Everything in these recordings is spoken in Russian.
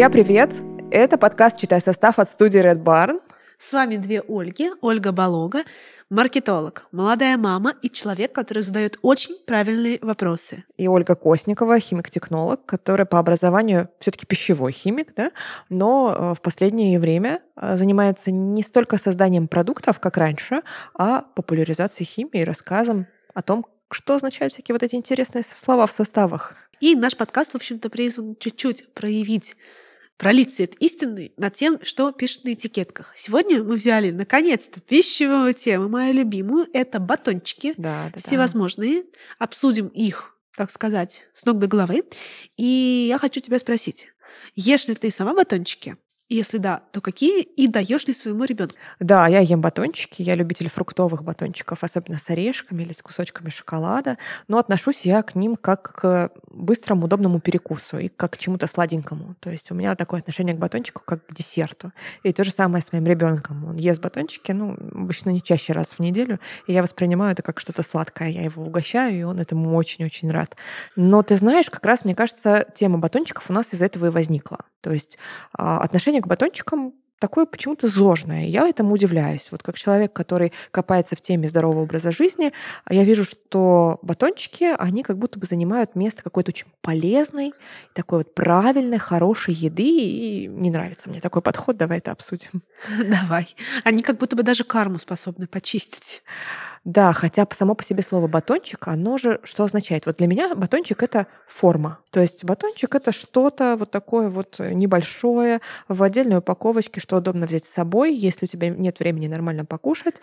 Друзья, привет! Это подкаст «Читай состав» от студии Red Barn. С вами две Ольги. Ольга Балога, маркетолог, молодая мама и человек, который задает очень правильные вопросы. И Ольга Косникова, химик-технолог, которая по образованию все-таки пищевой химик, да, но э, в последнее время э, занимается не столько созданием продуктов, как раньше, а популяризацией химии и рассказом о том, что означают всякие вот эти интересные слова в составах. И наш подкаст, в общем-то, призван чуть-чуть проявить пролить свет истины над тем, что пишут на этикетках. Сегодня мы взяли, наконец-то, пищевую тему, мою любимую. Это батончики да, да, всевозможные. Да. Обсудим их, так сказать, с ног до головы. И я хочу тебя спросить, ешь ли ты сама батончики? Если да, то какие и даешь ли своему ребенку? Да, я ем батончики, я любитель фруктовых батончиков, особенно с орешками или с кусочками шоколада, но отношусь я к ним как к быстрому, удобному перекусу и как к чему-то сладенькому. То есть у меня такое отношение к батончику как к десерту. И то же самое с моим ребенком. Он ест батончики, ну, обычно не чаще раз в неделю, и я воспринимаю это как что-то сладкое. Я его угощаю, и он этому очень-очень рад. Но ты знаешь, как раз, мне кажется, тема батончиков у нас из-за этого и возникла. То есть а, отношение к батончикам такое почему-то зожное. Я этому удивляюсь. Вот как человек, который копается в теме здорового образа жизни, я вижу, что батончики, они как будто бы занимают место какой-то очень полезной, такой вот правильной, хорошей еды, и не нравится мне такой подход. Давай это обсудим. Давай. Они как будто бы даже карму способны почистить. Да, хотя само по себе слово батончик, оно же что означает? Вот для меня батончик это форма. То есть батончик это что-то вот такое вот небольшое в отдельной упаковочке, что удобно взять с собой. Если у тебя нет времени нормально покушать,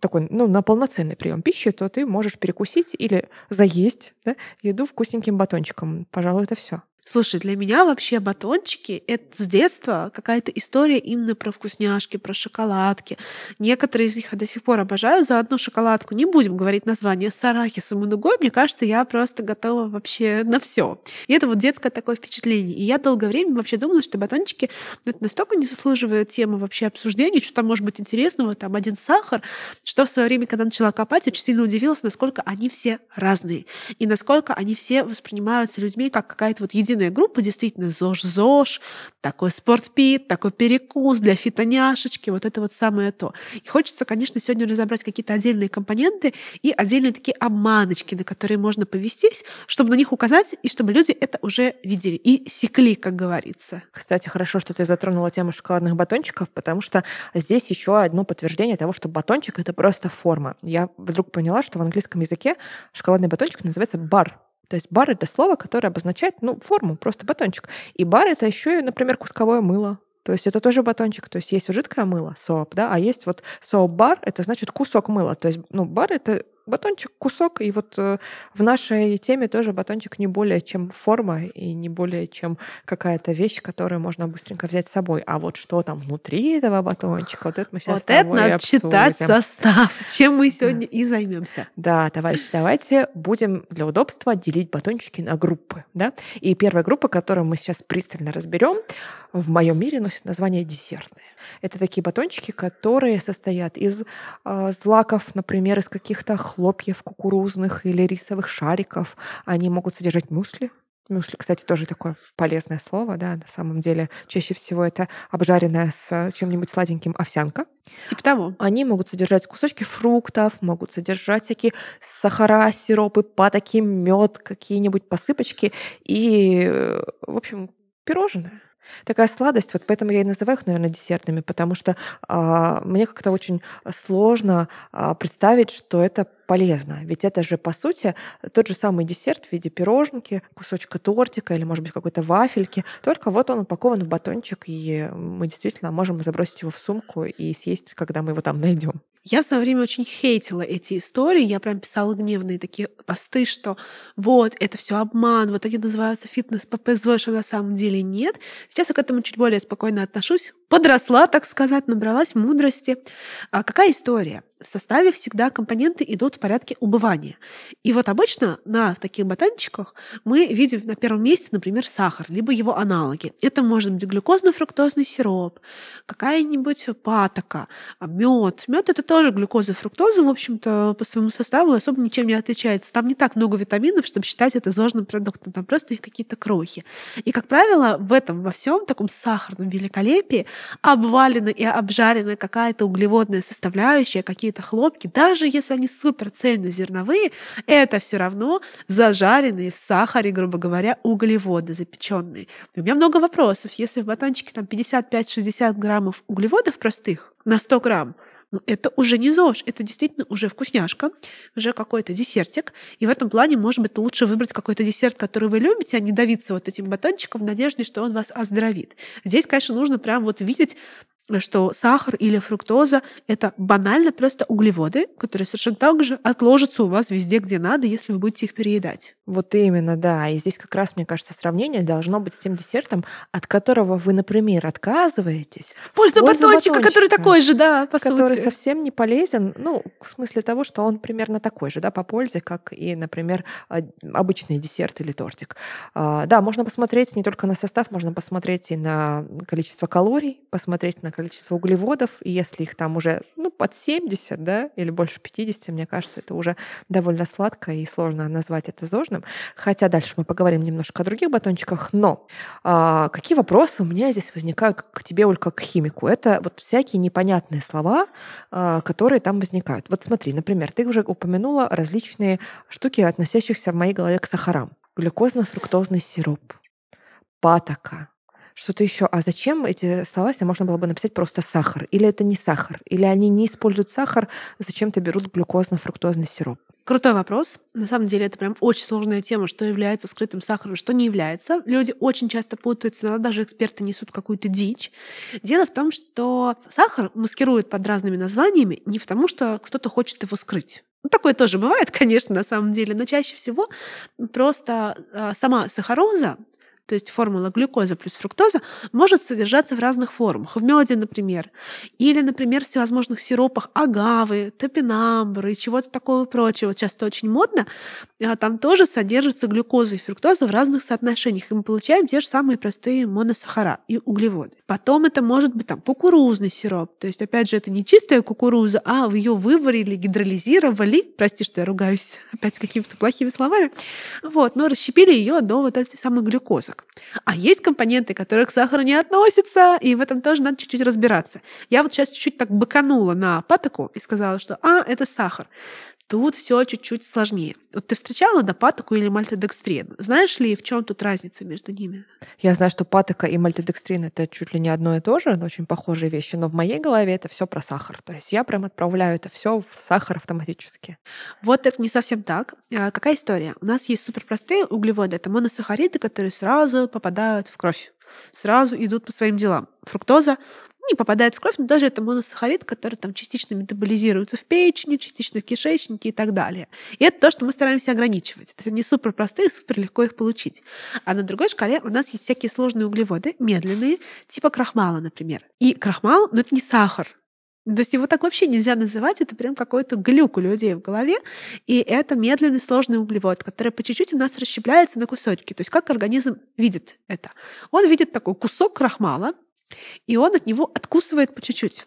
такой, ну, на полноценный прием пищи, то ты можешь перекусить или заесть да, еду вкусненьким батончиком. Пожалуй, это все. Слушай, для меня вообще батончики — это с детства какая-то история именно про вкусняшки, про шоколадки. Некоторые из них я до сих пор обожаю. За одну шоколадку не будем говорить название с арахисом и нугой. Мне кажется, я просто готова вообще на все. И это вот детское такое впечатление. И я долгое время вообще думала, что батончики это настолько не заслуживает темы вообще обсуждения, что там может быть интересного, там один сахар, что в свое время, когда начала копать, очень сильно удивилась, насколько они все разные. И насколько они все воспринимаются людьми как какая-то вот единая единая группа, действительно, ЗОЖ-ЗОЖ, такой спортпит, такой перекус для фитоняшечки, вот это вот самое то. И хочется, конечно, сегодня разобрать какие-то отдельные компоненты и отдельные такие обманочки, на которые можно повестись, чтобы на них указать, и чтобы люди это уже видели и секли, как говорится. Кстати, хорошо, что ты затронула тему шоколадных батончиков, потому что здесь еще одно подтверждение того, что батончик — это просто форма. Я вдруг поняла, что в английском языке шоколадный батончик называется бар. То есть бар — это слово, которое обозначает, ну, форму, просто батончик. И бар — это еще и, например, кусковое мыло. То есть это тоже батончик. То есть есть жидкое мыло, соп, да, а есть вот соп-бар, это значит кусок мыла. То есть, ну, бар — это батончик, кусок, и вот э, в нашей теме тоже батончик не более чем форма и не более чем какая-то вещь, которую можно быстренько взять с собой. А вот что там внутри этого батончика, вот это мы сейчас Вот это надо читать состав, чем мы сегодня и займемся. Да, товарищи, давайте будем для удобства делить батончики на группы, да. И первая группа, которую мы сейчас пристально разберем, в моем мире носит название десертные. Это такие батончики, которые состоят из э, злаков, например, из каких-то хлопьев кукурузных или рисовых шариков. Они могут содержать мюсли, Мюсли, кстати, тоже такое полезное слово, да, на самом деле. Чаще всего это обжаренная с чем-нибудь сладеньким овсянка. Типа того. Они могут содержать кусочки фруктов, могут содержать всякие сахара, сиропы, патоки, мед, какие-нибудь посыпочки и, э, в общем, пирожное. Такая сладость, вот поэтому я и называю их, наверное, десертными, потому что а, мне как-то очень сложно а, представить, что это полезно. Ведь это же, по сути, тот же самый десерт в виде пироженки, кусочка тортика или, может быть, какой-то вафельки. Только вот он упакован в батончик, и мы действительно можем забросить его в сумку и съесть, когда мы его там найдем. Я в свое время очень хейтила эти истории. Я прям писала гневные такие посты, что вот, это все обман, вот они называются фитнес-ППЗ, что на самом деле нет. Сейчас я к этому чуть более спокойно отношусь. Подросла, так сказать, набралась мудрости. А какая история? В составе всегда компоненты идут в порядке убывания. И вот обычно на таких батончиках мы видим на первом месте, например, сахар, либо его аналоги. Это может быть глюкозно-фруктозный сироп, какая-нибудь патока, мед. Мед это тоже глюкоза и фруктоза, в общем-то, по своему составу особо ничем не отличается. Там не так много витаминов, чтобы считать это зожным продуктом. Там просто их какие-то крохи. И, как правило, в этом во всем таком сахарном великолепии обвалена и обжарена какая-то углеводная составляющая, какие-то хлопки, даже если они супер цельнозерновые, это все равно зажаренные в сахаре, грубо говоря, углеводы запеченные. У меня много вопросов. Если в батончике там 55-60 граммов углеводов простых на 100 грамм, ну, это уже не ЗОЖ, это действительно уже вкусняшка, уже какой-то десертик. И в этом плане, может быть, лучше выбрать какой-то десерт, который вы любите, а не давиться вот этим батончиком в надежде, что он вас оздоровит. Здесь, конечно, нужно прям вот видеть что сахар или фруктоза — это банально просто углеводы, которые совершенно так же отложатся у вас везде, где надо, если вы будете их переедать. Вот именно, да. И здесь как раз, мне кажется, сравнение должно быть с тем десертом, от которого вы, например, отказываетесь. В пользу, в пользу батончика, батончика, который такой же, да, по который сути. совсем не полезен, ну, в смысле того, что он примерно такой же, да, по пользе, как и, например, а, обычный десерт или тортик. А, да, можно посмотреть не только на состав, можно посмотреть и на количество калорий, посмотреть на количество углеводов, и если их там уже ну, под 70, да, или больше 50, мне кажется, это уже довольно сладко и сложно назвать это зожным. Хотя дальше мы поговорим немножко о других батончиках. Но а, какие вопросы у меня здесь возникают к тебе, Оль, к химику? Это вот всякие непонятные слова, а, которые там возникают. Вот смотри, например, ты уже упомянула различные штуки, относящихся в моей голове к сахарам. Глюкозно-фруктозный сироп, патока, что-то еще. А зачем эти слова, если можно было бы написать просто сахар? Или это не сахар? Или они не используют сахар, зачем-то берут глюкозно-фруктозный сироп? Крутой вопрос. На самом деле это прям очень сложная тема, что является скрытым сахаром, что не является. Люди очень часто путаются, но даже эксперты несут какую-то дичь. Дело в том, что сахар маскируют под разными названиями не потому, что кто-то хочет его скрыть. Ну, такое тоже бывает, конечно, на самом деле, но чаще всего просто а, сама сахароза то есть формула глюкоза плюс фруктоза, может содержаться в разных формах. В меде, например. Или, например, в всевозможных сиропах агавы, топинамбры и чего-то такого прочего. Вот сейчас это очень модно. А там тоже содержится глюкоза и фруктоза в разных соотношениях. И мы получаем те же самые простые моносахара и углеводы. Потом это может быть там кукурузный сироп. То есть, опять же, это не чистая кукуруза, а ее выварили, гидролизировали. Прости, что я ругаюсь опять какими-то плохими словами. Вот, но расщепили ее до вот этих самых глюкозок сахарок. А есть компоненты, которые к сахару не относятся, и в этом тоже надо чуть-чуть разбираться. Я вот сейчас чуть-чуть так быканула на патоку и сказала, что «а, это сахар». Тут все чуть-чуть сложнее. Вот ты встречала да, патоку или мальтодекстрин? Знаешь ли, в чем тут разница между ними? Я знаю, что патока и мальтодекстрин это чуть ли не одно и то же, очень похожие вещи, но в моей голове это все про сахар. То есть я прям отправляю это все в сахар автоматически. Вот это не совсем так. А какая история? У нас есть суперпростые углеводы, это моносахариды, которые сразу попадают в кровь сразу идут по своим делам. Фруктоза не попадает в кровь, но даже это моносахарид, который там частично метаболизируется в печени, частично в кишечнике и так далее. И это то, что мы стараемся ограничивать. Это не супер простые, супер легко их получить. А на другой шкале у нас есть всякие сложные углеводы, медленные, типа крахмала, например. И крахмал, ну это не сахар, то есть его так вообще нельзя называть, это прям какой-то глюк у людей в голове. И это медленный сложный углевод, который по чуть-чуть у нас расщепляется на кусочки. То есть как организм видит это? Он видит такой кусок крахмала, и он от него откусывает по чуть-чуть.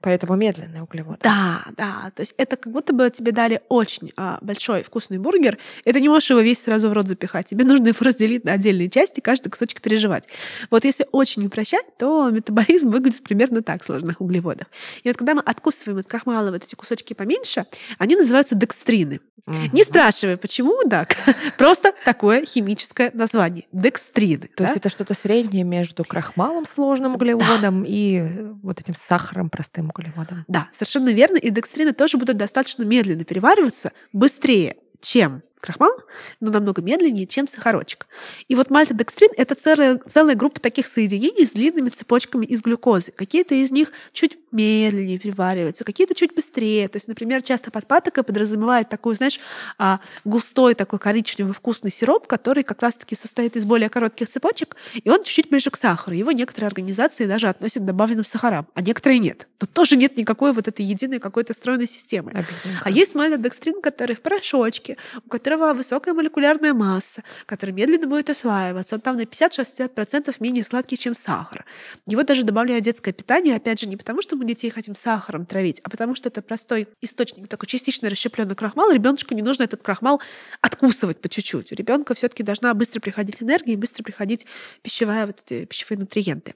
Поэтому медленный углевод. Да, да. То есть это как будто бы тебе дали очень а, большой вкусный бургер, и ты не можешь его весь сразу в рот запихать. Тебе нужно его разделить на отдельные части, каждый кусочек переживать. Вот если очень упрощать, то метаболизм выглядит примерно так сложных углеводов. И вот когда мы откусываем от крахмала вот эти кусочки поменьше, они называются декстрины. Угу. Не спрашивай, почему так. Просто такое химическое название. Декстрины. То да? есть это что-то среднее между крахмалом сложным углеводом да. и вот этим сахаром простым углеводам. Да, совершенно верно. И декстрины тоже будут достаточно медленно перевариваться, быстрее, чем крахмал, но намного медленнее, чем сахарочек. И вот мальтодекстрин — это целая, целая группа таких соединений с длинными цепочками из глюкозы. Какие-то из них чуть медленнее перевариваются, какие-то чуть быстрее. То есть, например, часто под патокой подразумевает такой, знаешь, а, густой такой коричневый вкусный сироп, который как раз-таки состоит из более коротких цепочек, и он чуть-чуть ближе к сахару. Его некоторые организации даже относят к добавленным сахарам, а некоторые нет. Тут тоже нет никакой вот этой единой какой-то стройной системы. Обидненько. А есть мальтодекстрин, который в порошочке, у которого высокая молекулярная масса, который медленно будет осваиваться. Он там на 50-60% менее сладкий, чем сахар. Его даже добавляют в детское питание, опять же, не потому, что мы детей хотим сахаром травить, а потому что это простой источник, такой частично расщепленный крахмал. Ребеночку не нужно этот крахмал откусывать по чуть-чуть. У ребенка все-таки должна быстро приходить энергия и быстро приходить пищевая, вот пищевые нутриенты.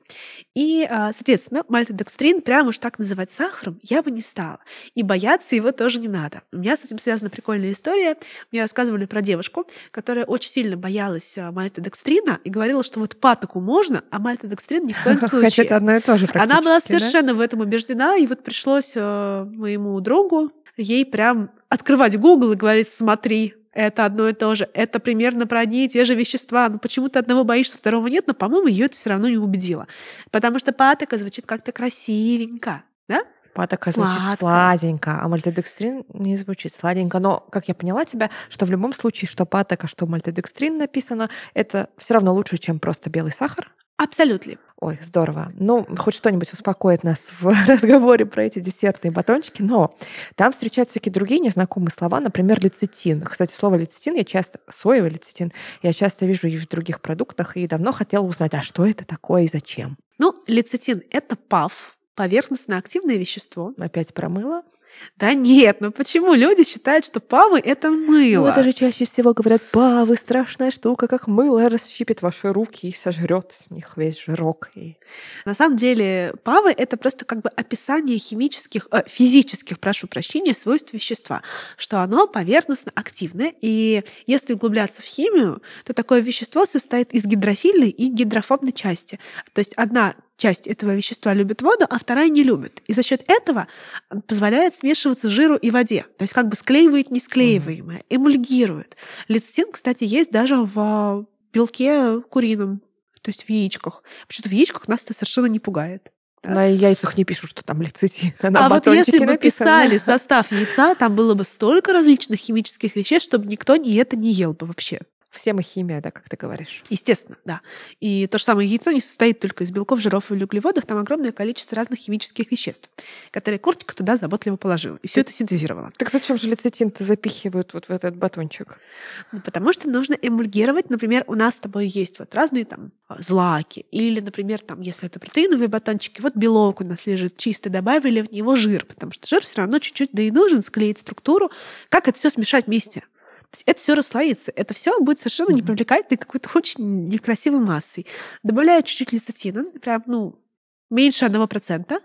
И, а, соответственно, мальтодекстрин прямо уж так называть сахаром я бы не стала. И бояться его тоже не надо. У меня с этим связана прикольная история. Мне рассказывали про девушку, которая очень сильно боялась а, мальтодекстрина и говорила, что вот патоку можно, а мальтодекстрин ни в коем случае. Хотя это одно и то же Она была практически, да? совершенно в этом убеждена, и вот пришлось э, моему другу ей прям открывать Google и говорить, смотри, это одно и то же, это примерно про одни и те же вещества. Ну почему ты одного боишься, второго нет? Но, по-моему, ее это все равно не убедило. Потому что патока звучит как-то красивенько, да? Патока звучит Сладко. сладенько, а мальтодекстрин не звучит сладенько. Но, как я поняла тебя, что в любом случае, что патока, что мальтодекстрин написано, это все равно лучше, чем просто белый сахар. Абсолютно. Ой, здорово. Ну, хоть что-нибудь успокоит нас в разговоре про эти десертные батончики, но там встречаются всякие другие незнакомые слова, например, лецитин. Кстати, слово лецитин я часто, соевый лецитин, я часто вижу и в других продуктах, и давно хотела узнать, а что это такое и зачем? Ну, лецитин — это ПАВ, поверхностно-активное вещество. Опять промыла? Да нет, ну почему люди считают, что павы — это мыло? Ну, это же чаще всего говорят, павы, страшная штука, как мыло расщипит ваши руки и сожрет с них весь жирок. И... На самом деле павы — это просто как бы описание химических, э, физических, прошу прощения, свойств вещества, что оно поверхностно активное, и если углубляться в химию, то такое вещество состоит из гидрофильной и гидрофобной части. То есть одна часть этого вещества любит воду, а вторая не любит. И за счет этого позволяет смешиваться жиру и воде. То есть как бы склеивает несклеиваемое, эмульгирует. Лецитин, кстати, есть даже в белке курином, то есть в яичках. Почему-то в яичках нас это совершенно не пугает. Да. На яйцах не пишут, что там лецитин. А, а вот если бы написано. писали состав яйца, там было бы столько различных химических веществ, чтобы никто не это не ел бы вообще. Все мы химия, да, как ты говоришь. Естественно, да. И то же самое яйцо не состоит только из белков, жиров или углеводов, там огромное количество разных химических веществ, которые куртика туда заботливо положила. И все это синтезировала. Так зачем же лецитин-то запихивают вот в этот батончик? Ну, потому что нужно эмульгировать. Например, у нас с тобой есть вот разные там злаки. Или, например, там, если это протеиновые батончики, вот белок у нас лежит чисто, добавили в него жир, потому что жир все равно чуть-чуть да и нужен, склеить структуру. Как это все смешать вместе? Это все расслоится. Это все будет совершенно Мгм. непривлекательной какой-то очень некрасивой массой. Добавляю чуть-чуть лецитина, прям, ну, меньше одного процента,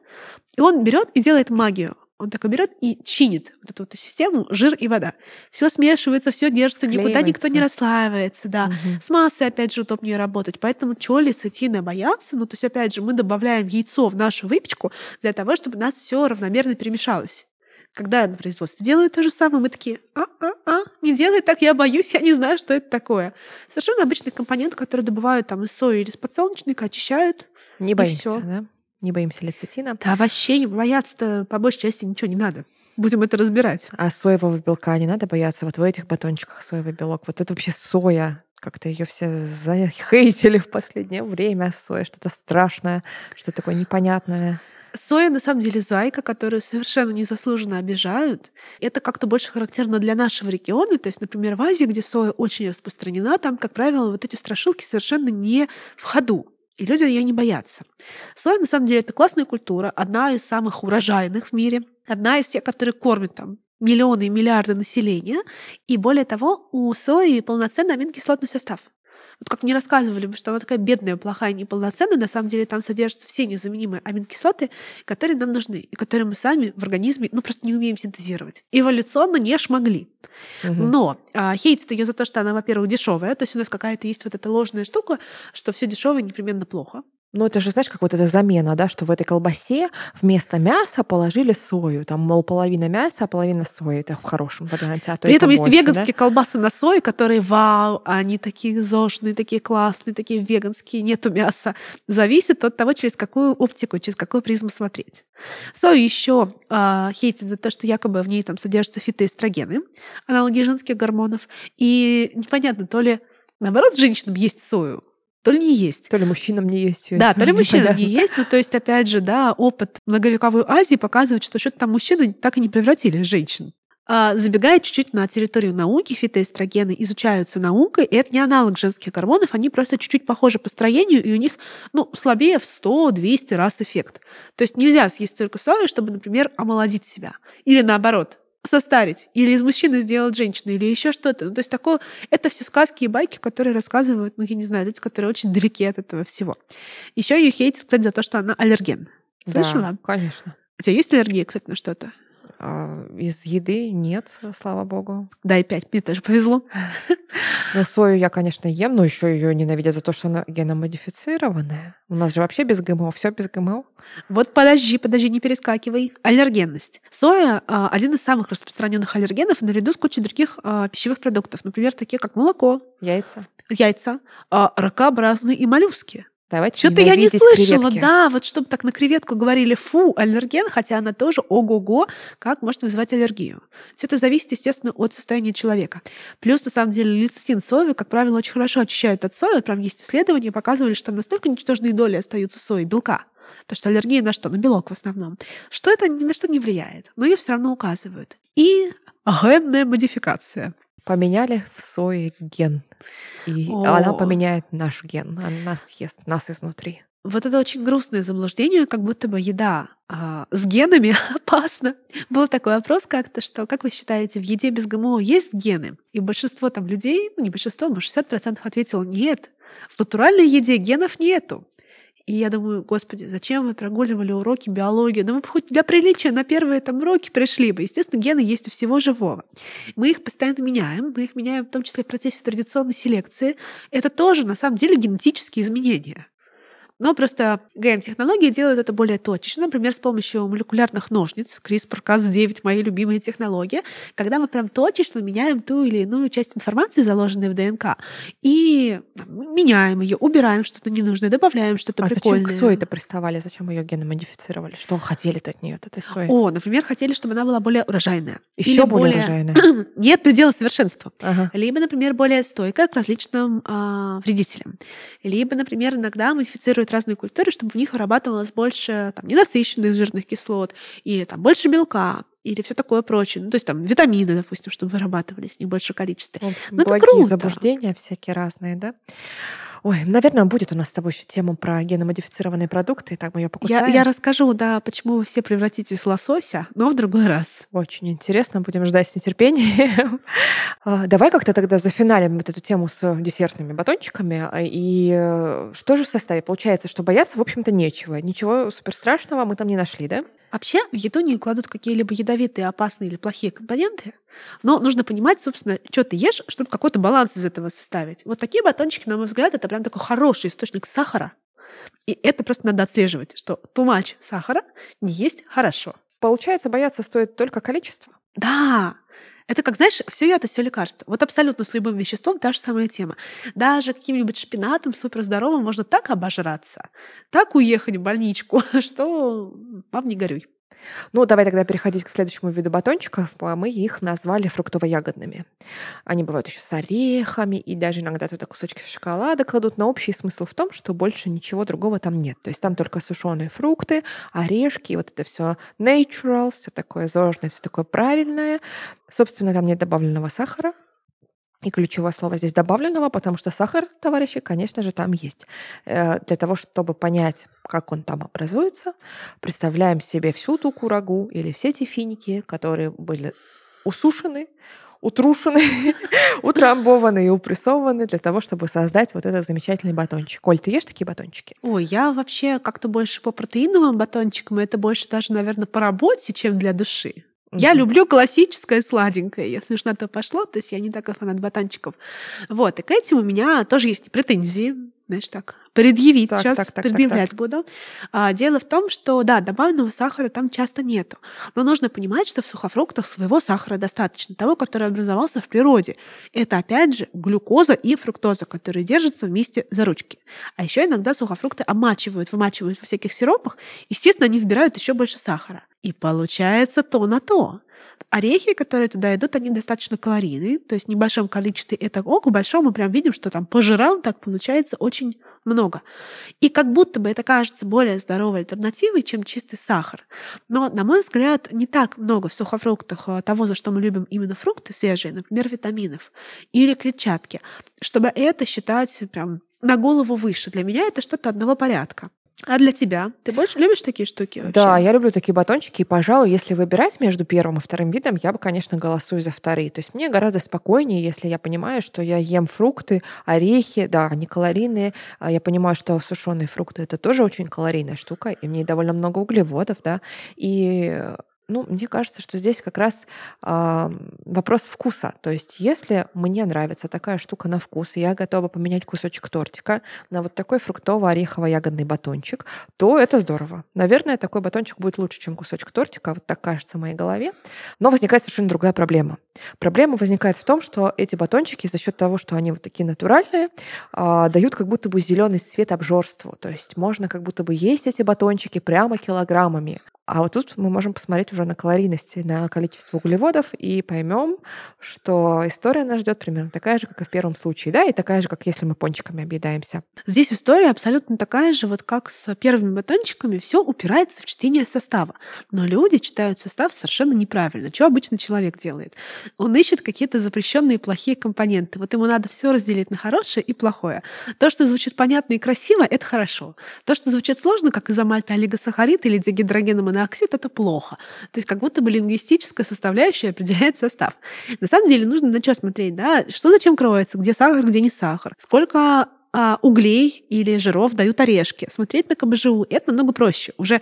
и он берет и делает магию. Он такой берет и чинит вот эту вот систему жир и вода. Все смешивается, все держится, никуда никто не расслаивается, да. Мгм. С массой, опять же, удобнее работать. Поэтому чего лецитина бояться? Ну, то есть, опять же, мы добавляем яйцо в нашу выпечку для того, чтобы у нас все равномерно перемешалось. Когда на производстве делают то же самое, мы такие, а-а-а, не делай так, я боюсь, я не знаю, что это такое. Совершенно обычный компонент, который добывают там из сои или из подсолнечника, очищают. Не боимся, да? Не боимся лецитина. Да вообще бояться-то по большей части ничего не надо. Будем это разбирать. А соевого белка не надо бояться. Вот в этих батончиках соевый белок. Вот это вообще соя. Как-то ее все захейтили в последнее время. Соя что-то страшное, что такое непонятное. Соя, на самом деле, зайка, которую совершенно незаслуженно обижают. Это как-то больше характерно для нашего региона. То есть, например, в Азии, где соя очень распространена, там, как правило, вот эти страшилки совершенно не в ходу. И люди ее не боятся. Соя, на самом деле, это классная культура, одна из самых урожайных в мире, одна из тех, которые кормят там миллионы и миллиарды населения. И более того, у сои полноценный аминокислотный состав. Вот как мне рассказывали, что она такая бедная, плохая, неполноценная, на самом деле там содержатся все незаменимые аминокислоты, которые нам нужны, и которые мы сами в организме ну, просто не умеем синтезировать. Эволюционно не шмогли. Мгм. Но а, хейтят ее за то, что она, во-первых, дешевая, то есть у нас какая-то есть вот эта ложная штука, что все дешевое непременно плохо. Ну, это же, знаешь, как вот эта замена, да, что в этой колбасе вместо мяса положили сою. Там, мол, половина мяса, а половина сои. Это в хорошем варианте. А При этом есть веганские колбасы на сое, которые, вау, они такие зожные, такие классные, такие веганские, нету мяса. Зависит от того, через какую оптику, через какую призму смотреть. Сою еще э, хейтят за то, что якобы в ней там содержатся фитоэстрогены, аналоги женских гормонов. И непонятно, то ли наоборот женщинам есть сою, то ли не есть. То ли мужчинам не есть Да, то ли мужчинам непонятно. не есть. Ну, то есть, опять же, да, опыт многовековой Азии показывает, что что-то там мужчины так и не превратили женщин. А, Забегая чуть-чуть на территорию науки, фитоэстрогены изучаются наукой, и это не аналог женских гормонов, они просто чуть-чуть похожи по строению, и у них ну, слабее в 100-200 раз эффект. То есть нельзя съесть только сою, чтобы, например, омолодить себя. Или наоборот, состарить, или из мужчины сделать женщину, или еще что-то. Ну, то есть такое, это все сказки и байки, которые рассказывают, ну, я не знаю, люди, которые очень далеки от этого всего. Еще ее хейтят, кстати, за то, что она аллерген. Слышала? Да, конечно. У тебя есть аллергия, кстати, на что-то? А, Из еды нет, слава богу. Да, и пять, мне тоже повезло. Но сою я, конечно, ем, но еще ее ненавидят за то, что она геномодифицированная. У нас же вообще без ГМО, все без ГМО. Вот подожди, подожди, не перескакивай. Аллергенность. Соя а, один из самых распространенных аллергенов наряду с кучей других а, пищевых продуктов, например, такие как молоко, Яйца. яйца, ракообразные и моллюски. Давайте Что-то я не слышала, креветки. да, вот чтобы так на креветку говорили, фу, аллерген, хотя она тоже ого-го, как может вызывать аллергию. Все это зависит, естественно, от состояния человека. Плюс, на самом деле, лецитин соевый, как правило, очень хорошо очищают от сои. Прям есть исследования, показывали, что там настолько ничтожные доли остаются сои, белка. Потому что аллергия на что? На белок в основном. Что это ни на что не влияет, но ее все равно указывают. И генная модификация. Поменяли в сое ген. И О. она поменяет наш ген. Она нас съест, нас изнутри. Вот это очень грустное заблуждение, как будто бы еда а, с генами опасна. Был такой опрос как-то, что, как вы считаете, в еде без ГМО есть гены? И большинство там людей, ну не большинство, может 60% ответило нет. В натуральной еде генов нету. И я думаю, господи, зачем вы прогуливали уроки биологии? Ну, вы бы хоть для приличия на первые там уроки пришли бы. Естественно, гены есть у всего живого. Мы их постоянно меняем. Мы их меняем в том числе в процессе традиционной селекции. Это тоже, на самом деле, генетические изменения. Но просто ГМ-технологии делают это более точечно, например, с помощью молекулярных ножниц, CRISPR-Cas9, мои любимые технологии, когда мы прям точечно меняем ту или иную часть информации, заложенной в ДНК, и там, меняем ее, убираем что-то ненужное, добавляем что-то а прикольное. зачем к сое-то приставали? Зачем ее геномодифицировали? Что хотели-то от нее, от этой сои? О, например, хотели, чтобы она была более урожайная. Еще Или более урожайная. Нет предела совершенства. Ага. Либо, например, более стойкая к различным а, вредителям. Либо, например, иногда модифицируют разные культуры, чтобы в них вырабатывалось больше там, ненасыщенных жирных кислот, или там больше белка, или все такое прочее. Ну, то есть там витамины, допустим, чтобы вырабатывались в небольшом количестве. В общем, Ну, это круто. заблуждения всякие разные, да? Ой, наверное, будет у нас с тобой еще тема про геномодифицированные продукты, и так мы ее Я, покусаем. я расскажу, да, почему вы все превратитесь в лосося, но в другой раз. Очень интересно, будем ждать с нетерпением. А, Давай как-то тогда зафиналим вот эту тему с десертными батончиками. А, И э, что же в составе? Получается, что бояться, в общем-то, нечего. Ничего супер страшного мы там не нашли, да? Вообще в еду не кладут какие-либо ядовитые, опасные или плохие компоненты, но нужно понимать, собственно, что ты ешь, чтобы какой-то баланс из этого составить. Вот такие батончики, на мой взгляд, это прям такой хороший источник сахара. И это просто надо отслеживать, что тумач сахара не есть хорошо. Получается, бояться стоит только количество. Да, это как, знаешь, все яд и все лекарство. Вот абсолютно с любым веществом та же самая тема. Даже каким-нибудь шпинатом суперздоровым можно так обожраться, так уехать в больничку, что вам не горюй. Ну, давай тогда переходить к следующему виду батончиков. А Мы их назвали фруктово-ягодными. Они бывают еще с орехами, и даже иногда туда кусочки шоколада кладут. Но общий смысл в том, что больше ничего другого там нет. То есть там только сушеные фрукты, орешки, и вот это все natural, все такое зожное, все такое правильное. Собственно, там нет добавленного сахара. И ключевое слово здесь добавленного, потому что сахар, товарищи, конечно же, там есть. Э, Для того, чтобы понять, как он там образуется, представляем себе всю ту курагу или все те финики, которые были усушены, утрушены, утрамбованы и упрессованы для того, чтобы создать вот этот замечательный батончик. Коль, ты ешь такие батончики? Ой, я вообще как-то больше по протеиновым батончикам, это больше даже, наверное, по работе, чем для души. Я Мгм. люблю классическое сладенькое, если уж на то пошло, то есть я не такой фанат батончиков. Вот, и к этим у меня тоже есть претензии, знаешь, так, предъявить Так, сейчас, так, так, так, предъявлять так. буду. А, дело в том, что, да, добавленного сахара там часто нету. Но нужно понимать, что в сухофруктах своего сахара достаточно, того, который образовался в природе. Это, опять же, глюкоза и фруктоза, которые держатся вместе за ручки. А еще иногда сухофрукты обмачивают, вымачивают во всяких сиропах. Естественно, они вбирают еще больше сахара. И получается то на то. Орехи, которые туда идут, они достаточно калорийные, то есть в небольшом количестве это ок, в большом мы прям видим, что там по жирам так получается очень много. И как будто бы это кажется более здоровой альтернативой, чем чистый сахар. Но, на мой взгляд, не так много в сухофруктах а, того, за что мы любим именно фрукты свежие, например, витаминов или клетчатки, чтобы это считать прям на голову выше. Для меня это что-то одного порядка. А для тебя? Ты больше любишь такие штуки вообще? Да, я люблю такие батончики, и, пожалуй, если выбирать между первым и вторым видом, я бы, конечно, голосую за вторые. То есть мне гораздо спокойнее, если я понимаю, что я ем фрукты, орехи, да, они калорийные. А Я понимаю, что сушеные фрукты это тоже очень калорийная штука, и в ней довольно много углеводов, да. И ну, мне кажется, что здесь как раз а, вопрос вкуса. То есть, если мне нравится такая штука на вкус, и я готова поменять кусочек тортика на вот такой фруктово-орехово-ягодный батончик, то это здорово. Наверное, такой батончик будет лучше, чем кусочек тортика, вот так кажется в моей голове. Но возникает совершенно другая проблема. Проблема возникает в том, что эти батончики за счет того, что они вот такие натуральные, а, дают как будто бы зеленый цвет обжорству. То есть можно как будто бы есть эти батончики прямо килограммами. А вот тут мы можем посмотреть уже на калорийность, и на количество углеводов и поймем, что история нас ждет примерно такая же, как и в первом случае, да, и такая же, как если мы пончиками объедаемся. Здесь история абсолютно такая же, вот как с первыми батончиками. Все упирается в чтение состава. Но люди читают состав совершенно неправильно. Что обычно человек делает? Он ищет какие-то запрещенные плохие компоненты. Вот ему надо все разделить на хорошее и плохое. То, что звучит понятно и красиво, это хорошо. То, что звучит сложно, как изомальт олигосахарид или дигидрогеномоноксид, это плохо. То есть как будто бы лингвистическая составляющая определяет состав. На самом деле нужно на что смотреть, да? Что зачем кроется, где сахар, где не сахар. Сколько а, углей или жиров дают орешки. Смотреть на КБЖУ — это намного проще. Уже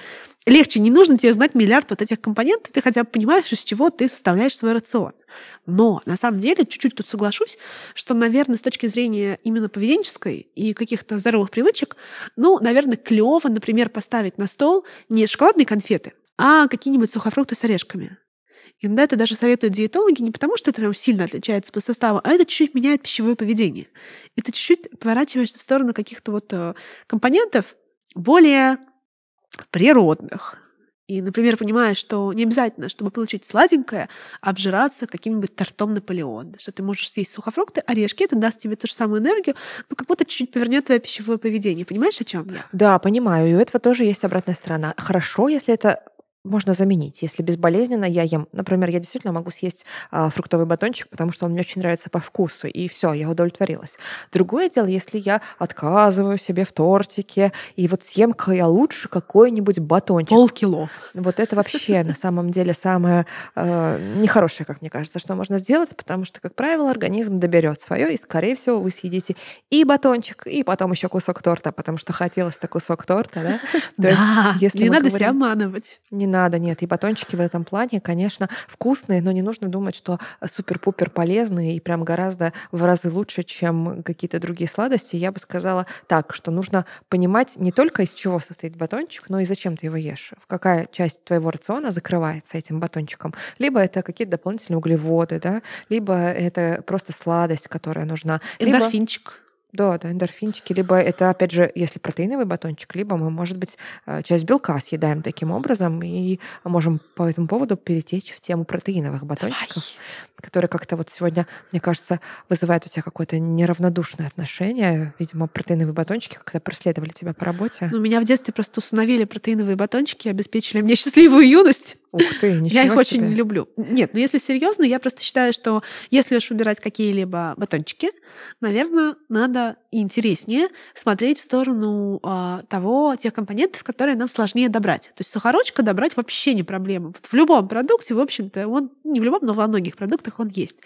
легче, не нужно тебе знать миллиард вот этих компонентов, ты хотя бы понимаешь, из чего ты составляешь свой рацион. Но на самом деле, чуть-чуть тут соглашусь, что, наверное, с точки зрения именно поведенческой и каких-то здоровых привычек, ну, наверное, клево, например, поставить на стол не шоколадные конфеты, а какие-нибудь сухофрукты с орешками. Иногда это даже советуют диетологи не потому, что это прям сильно отличается по составу, а это чуть-чуть меняет пищевое поведение. И ты чуть-чуть поворачиваешься в сторону каких-то вот э, компонентов более природных. И, например, понимаешь, что не обязательно, чтобы получить сладенькое, обжираться каким-нибудь тортом Наполеон. Что ты можешь съесть сухофрукты, орешки, это даст тебе ту же самую энергию, но как будто чуть-чуть повернет твое пищевое поведение. Понимаешь, о чем я? Да, понимаю. И у этого тоже есть обратная сторона. Хорошо, если это можно заменить. Если безболезненно я ем, например, я действительно могу съесть а, фруктовый батончик, потому что он мне очень нравится по вкусу, и все, я удовлетворилась. Другое дело, если я отказываю себе в тортике, и вот съем-ка я лучше какой-нибудь батончик. Полкило. Вот это вообще на самом деле самое э, нехорошее, как мне кажется, что можно сделать, потому что, как правило, организм доберет свое, и, скорее всего, вы съедите и батончик, и потом еще кусок торта, потому что хотелось-то кусок торта, да? То да, есть, если не надо говорим, себя обманывать. Не надо, нет. И батончики в этом плане, конечно, вкусные, но не нужно думать, что супер-пупер полезные и прям гораздо в разы лучше, чем какие-то другие сладости. Я бы сказала так, что нужно понимать не только из чего состоит батончик, но и зачем ты его ешь. В какая часть твоего рациона закрывается этим батончиком. Либо это какие-то дополнительные углеводы, да, либо это просто сладость, которая нужна. Эндорфинчик. Либо да, да, эндорфинчики. Либо это, опять же, если протеиновый батончик, либо мы, может быть, э, часть белка съедаем таким образом и можем по этому поводу перетечь в тему протеиновых батончиков, Давай. которые как-то вот сегодня, мне кажется, вызывают у тебя какое-то неравнодушное отношение. Видимо, протеиновые батончики как-то преследовали тебя по работе. Ну, меня в детстве просто установили протеиновые батончики, обеспечили мне счастливую юность. Ух ты, ничего Я их себе. очень люблю. Нет, но если серьезно, я просто считаю, что если уж выбирать какие-либо батончики, наверное, надо интереснее смотреть в сторону а, того, тех компонентов, которые нам сложнее добрать. То есть сухорочка добрать вообще не проблема. Вот в любом продукте, в общем-то, он не в любом, но во многих продуктах он есть.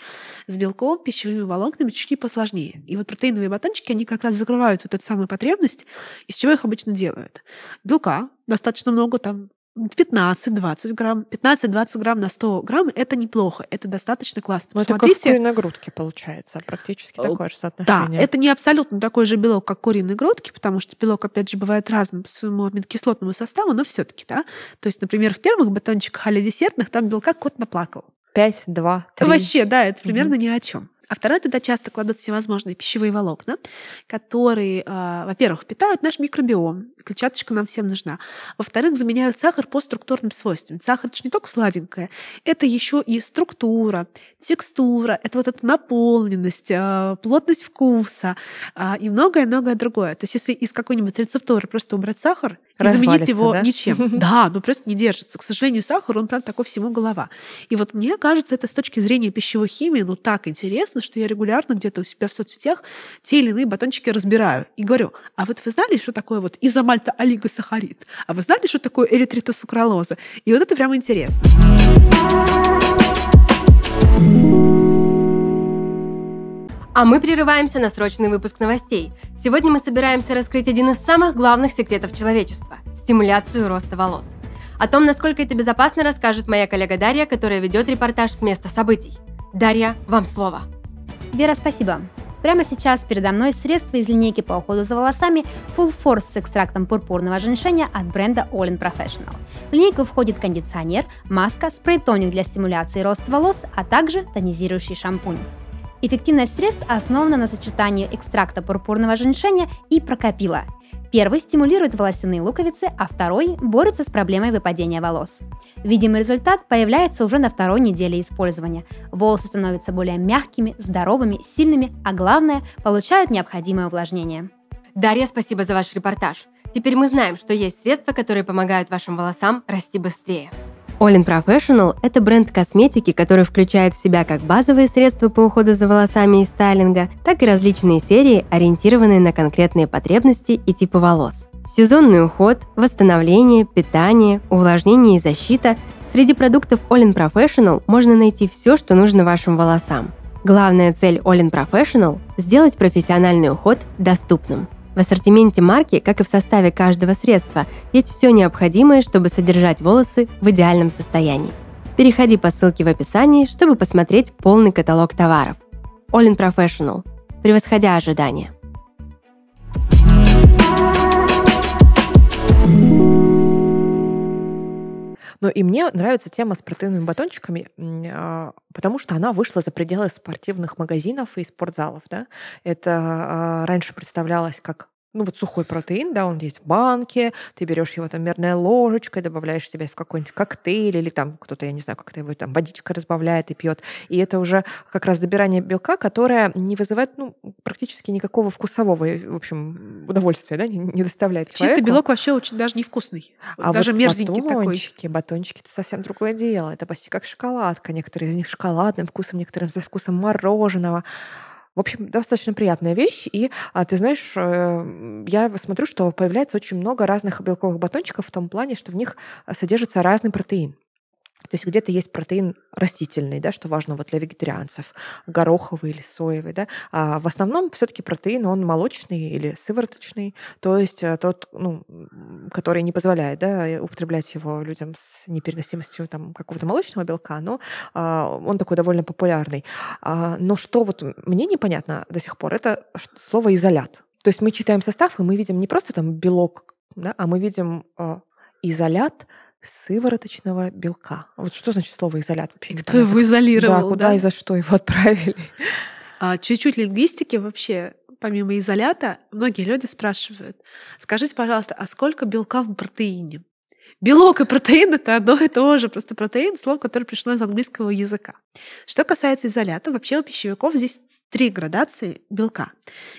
С белком, пищевыми волокнами чуть-чуть посложнее. И вот протеиновые батончики, они как раз закрывают вот эту самую потребность, из чего их обычно делают. Белка достаточно много, там 15-20 грамм. 15-20 грамм на 100 грамм — это неплохо, это достаточно классно. Ну, это как в куриной грудке получается, практически такое же соотношение. Да, это не абсолютно такой же белок, как куриной грудки, потому что белок, опять же, бывает разным по своему аминокислотному составу, но все таки да. То есть, например, в первых батончиках а десертных там белка кот наплакал. 5, 2, 3. Вообще, да, это примерно угу. ни о чем. А второе, туда часто кладут всевозможные пищевые волокна, которые, э, во-первых, питают наш микробиом, клетчаточка нам всем нужна. Во-вторых, заменяют сахар по структурным свойствам. Сахар это же не только сладенькое, это еще и структура, текстура, это вот эта наполненность, э, плотность вкуса э, и многое-многое другое. То есть если из какой-нибудь рецептуры просто убрать сахар и заменить его да? ничем, да, ну просто не держится. К сожалению, сахар, он прям такой всему голова. И вот мне кажется, это с точки зрения пищевой химии, ну так интересно, что я регулярно где-то у себя в соцсетях те или иные батончики разбираю и говорю, а вот вы знали, что такое вот изомальто-олигосахарид? А вы знали, что такое эритритосукралоза? И вот это прямо интересно. А мы прерываемся на срочный выпуск новостей. Сегодня мы собираемся раскрыть один из самых главных секретов человечества – стимуляцию роста волос. О том, насколько это безопасно, расскажет моя коллега Дарья, которая ведет репортаж с места событий. Дарья, вам слово. Вера, спасибо. Прямо сейчас передо мной средство из линейки по уходу за волосами Full Force с экстрактом пурпурного женьшеня от бренда All In Professional. В линейку входит кондиционер, маска, спрей-тоник для стимуляции роста волос, а также тонизирующий шампунь. Эффективность средств основана на сочетании экстракта пурпурного женьшеня и прокопила – Первый стимулирует волосяные луковицы, а второй борется с проблемой выпадения волос. Видимый результат появляется уже на второй неделе использования. Волосы становятся более мягкими, здоровыми, сильными, а главное, получают необходимое увлажнение. Дарья, спасибо за ваш репортаж. Теперь мы знаем, что есть средства, которые помогают вашим волосам расти быстрее. All in Professional – это бренд косметики, который включает в себя как базовые средства по уходу за волосами и стайлинга, так и различные серии, ориентированные на конкретные потребности и типы волос. Сезонный уход, восстановление, питание, увлажнение и защита – Среди продуктов All in Professional можно найти все, что нужно вашим волосам. Главная цель All in Professional – сделать профессиональный уход доступным – в ассортименте марки, как и в составе каждого средства, есть все необходимое, чтобы содержать волосы в идеальном состоянии. Переходи по ссылке в описании, чтобы посмотреть полный каталог товаров. All in Professional. Превосходя ожидания. Ну и мне нравится тема с протеиновыми батончиками, а, потому что она вышла за пределы спортивных магазинов и спортзалов. Да? Это а, раньше представлялось как ну вот сухой протеин, да, он есть в банке, ты берешь его там мерной ложечкой, добавляешь себе в какой-нибудь коктейль или там кто-то, я не знаю, как-то его там водичка разбавляет и пьет. И это уже как раз добирание белка, которое не вызывает ну, практически никакого вкусового, в общем, удовольствия, да, не, не доставляет человеку. Чистый белок вообще очень даже невкусный. А даже вот мерзенький батончики, такой. батончики это совсем другое дело. Это почти как шоколадка. Некоторые из них шоколадным вкусом, некоторые со вкусом мороженого. В общем, достаточно приятная вещь. И а, ты знаешь, э, я смотрю, что появляется очень много разных белковых батончиков в том плане, что в них содержится разный протеин. То есть где-то есть протеин растительный, да, что важно вот для вегетарианцев, гороховый или соевый, да. А в основном все-таки протеин, он молочный или сывороточный, то есть э, тот, ну, который не позволяет, да, употреблять его людям с непереносимостью там какого-то молочного белка, но а, он такой довольно популярный. А, но что вот мне непонятно до сих пор, это слово изолят. То есть мы читаем состав, и мы видим не просто там белок, да, а мы видим а, изолят сывороточного белка. Вот что значит слово изолят вообще? Кто его изолировал? Да, куда да? и за что его отправили? А, чуть-чуть лингвистики вообще, помимо изолята, многие люди спрашивают, скажите, пожалуйста, а сколько белка в протеине? Белок и протеин — это одно и то же. Просто протеин — слово, которое пришло из английского языка. Что касается изолята, вообще у пищевиков здесь три градации белка.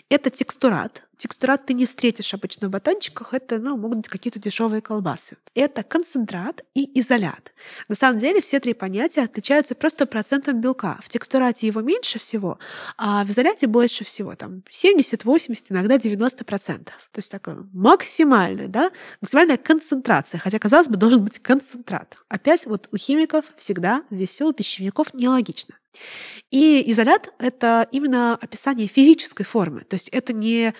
Это текстурат, Текстурат ты не встретишь обычно в батончиках, это ну, могут быть какие-то дешевые колбасы. Это концентрат и изолят. На самом деле все три понятия отличаются просто процентом белка. В текстурате его меньше всего, а в изоляте больше всего, там 70, 80, иногда 90 процентов. То есть такая максимальная, да, максимальная концентрация, хотя, казалось бы, должен быть концентрат. Опять вот у химиков всегда здесь все у пищевиков нелогично. И изолят — это именно описание физической формы. То есть это не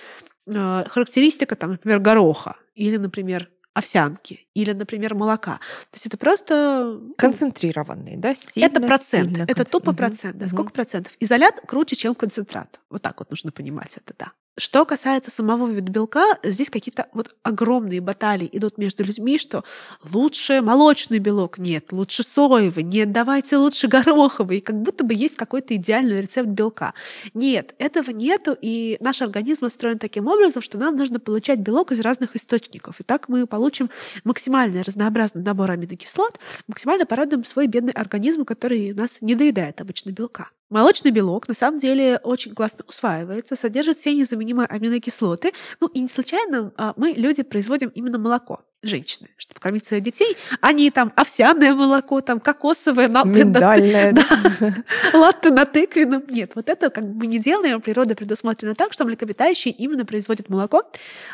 характеристика, там, например, гороха или, например, овсянки или, например, молока. То есть это просто... ну, Концентрированный, да? Сильно, это процент. сильно это концен- тупо процент. Да, мгм. Сколько процентов? Изолят круче, чем концентрат. Вот так вот нужно понимать это, да. Что касается самого вида белка, здесь какие-то вот огромные баталии идут между людьми, что лучше молочный белок, нет, лучше соевый, нет, давайте лучше гороховый. И как будто бы есть какой-то идеальный рецепт белка. Нет, этого нету, и наш организм устроен таким образом, что нам нужно получать белок из разных источников. И так мы получим максимально разнообразный набор аминокислот, максимально порадуем свой бедный организм, который нас не доедает обычно белка. Молочный белок на самом деле очень классно усваивается, содержит все незаменимые аминокислоты. Ну и не случайно а, мы, люди, производим именно молоко женщины, чтобы кормить своих детей, а не там овсяное молоко, там кокосовое, на, Миндальное, да. латте на тыквенном. Нет, вот это как бы мы не делаем, природа предусмотрена так, что млекопитающие именно производят молоко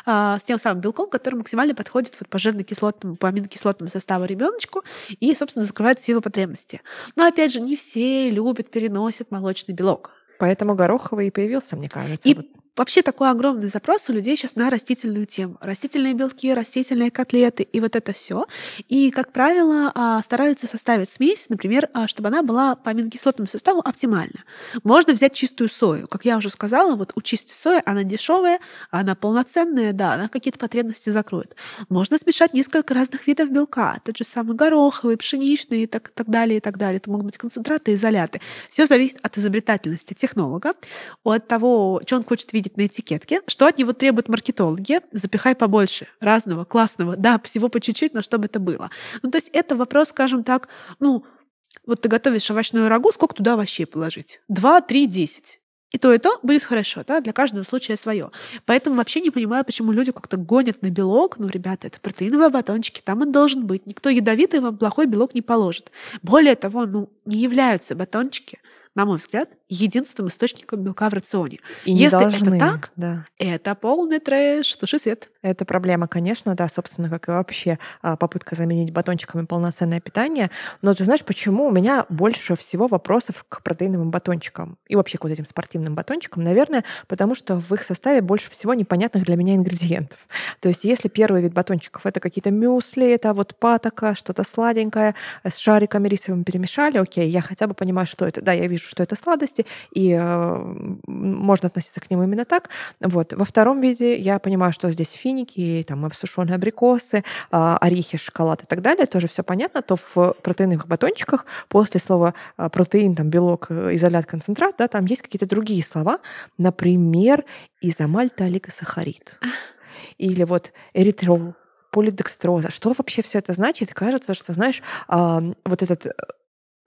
а, с тем самым белком, который максимально подходит вот по жирно-кислотному, по аминокислотному составу ребеночку и, собственно, закрывает все его потребности. Но, опять же, не все любят, переносят молочный белок. Поэтому гороховый и появился, мне кажется. И Вот Вообще такой огромный запрос у людей сейчас на растительную тему. Растительные белки, растительные котлеты и вот это все. И, как правило, а, стараются составить смесь, например, а, чтобы она была по аминокислотному составу оптимальна. Можно взять чистую сою. Как я уже сказала, вот у чистой сои она дешевая, она полноценная, да, она какие-то потребности закроет. Можно смешать несколько разных видов белка. Тот же самый гороховый, пшеничный и так, так далее, и так далее. Это могут быть концентраты, изоляты. Все зависит от изобретательности технолога, от того, что он хочет видеть на этикетке, что от него требуют маркетологи. Запихай побольше разного, классного, да, всего по чуть-чуть, но чтобы это было. Ну, то есть это вопрос, скажем так, ну, вот ты готовишь овощную рагу, сколько туда овощей положить? Два, три, десять. И то, и то будет хорошо, да, для каждого случая свое. Поэтому вообще не понимаю, почему люди как-то гонят на белок. Ну, ребята, это протеиновые батончики, там он должен быть. Никто ядовитый вам плохой белок не положит. Более того, ну, не являются батончики, на мой взгляд, единственным источником белка в рационе. и не если это должны, так, да. Это полный трэш, туши свет. Это проблема, конечно, да, собственно, как и вообще а, попытка заменить батончиками полноценное питание. Но ты знаешь, почему у меня больше всего вопросов к протеиновым батончикам и вообще к вот этим спортивным батончикам? Наверное, потому что в их составе больше всего непонятных для меня ингредиентов. То есть если первый вид батончиков — это какие-то мюсли, это вот патока, что-то сладенькое, с шариками рисовыми перемешали, окей, я хотя бы понимаю, что это. Да, я вижу, что это сладости, и э, можно относиться к ним именно так. Вот. Во втором виде я понимаю, что здесь финики, там обсушенные абрикосы, а, орехи, шоколад и так далее, тоже все понятно, то в протеиновых батончиках после слова а, протеин, там, белок, э, изолят, концентрат, да, там есть какие-то другие слова, например, изомальта олигосахарид. Или вот эритрол, полидекстроза. Что вообще все это значит? Кажется, что, знаешь, вот этот э,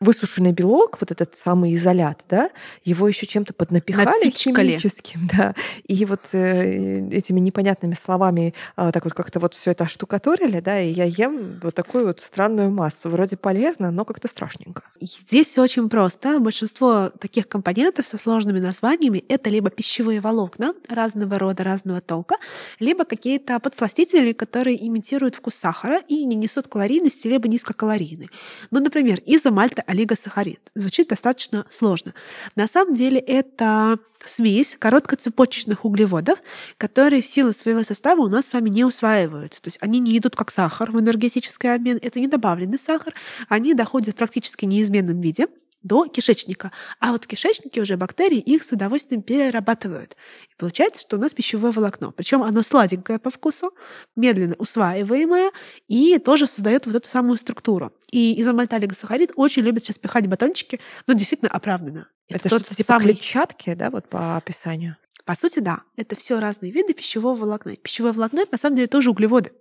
высушенный белок, вот этот самый изолят, да, его еще чем-то поднапихали Напичкали. химическим, да, и вот э, этими непонятными словами а, так вот как-то вот все это оштукатурили, да, и я ем вот такую вот странную массу. Вроде полезно, но как-то страшненько. Здесь все очень просто. Большинство таких компонентов со сложными названиями — это либо пищевые волокна разного рода, разного толка, либо какие-то подсластители, которые имитируют вкус сахара и не несут калорийности, либо низкокалорийны. Ну, например, изомальто олигосахарид. Звучит достаточно сложно. На самом деле это смесь короткоцепочечных углеводов, которые в силу своего состава у нас с вами не усваиваются. То есть они не идут как сахар в энергетический обмен, это не добавленный сахар, они доходят в практически неизменном виде до кишечника. А вот в кишечнике уже бактерии их с удовольствием перерабатывают. И получается, что у нас пищевое волокно. Причем оно сладенькое по вкусу, медленно усваиваемое и тоже создает вот эту самую структуру. И изомальтолигосахарид очень любят сейчас пихать батончики, но действительно оправданно. Это, тот что-то типа самый- клетчатки, да, вот по описанию? По сути, да. Это все разные виды пищевого волокна. Пищевое волокно — это на самом деле тоже углеводы.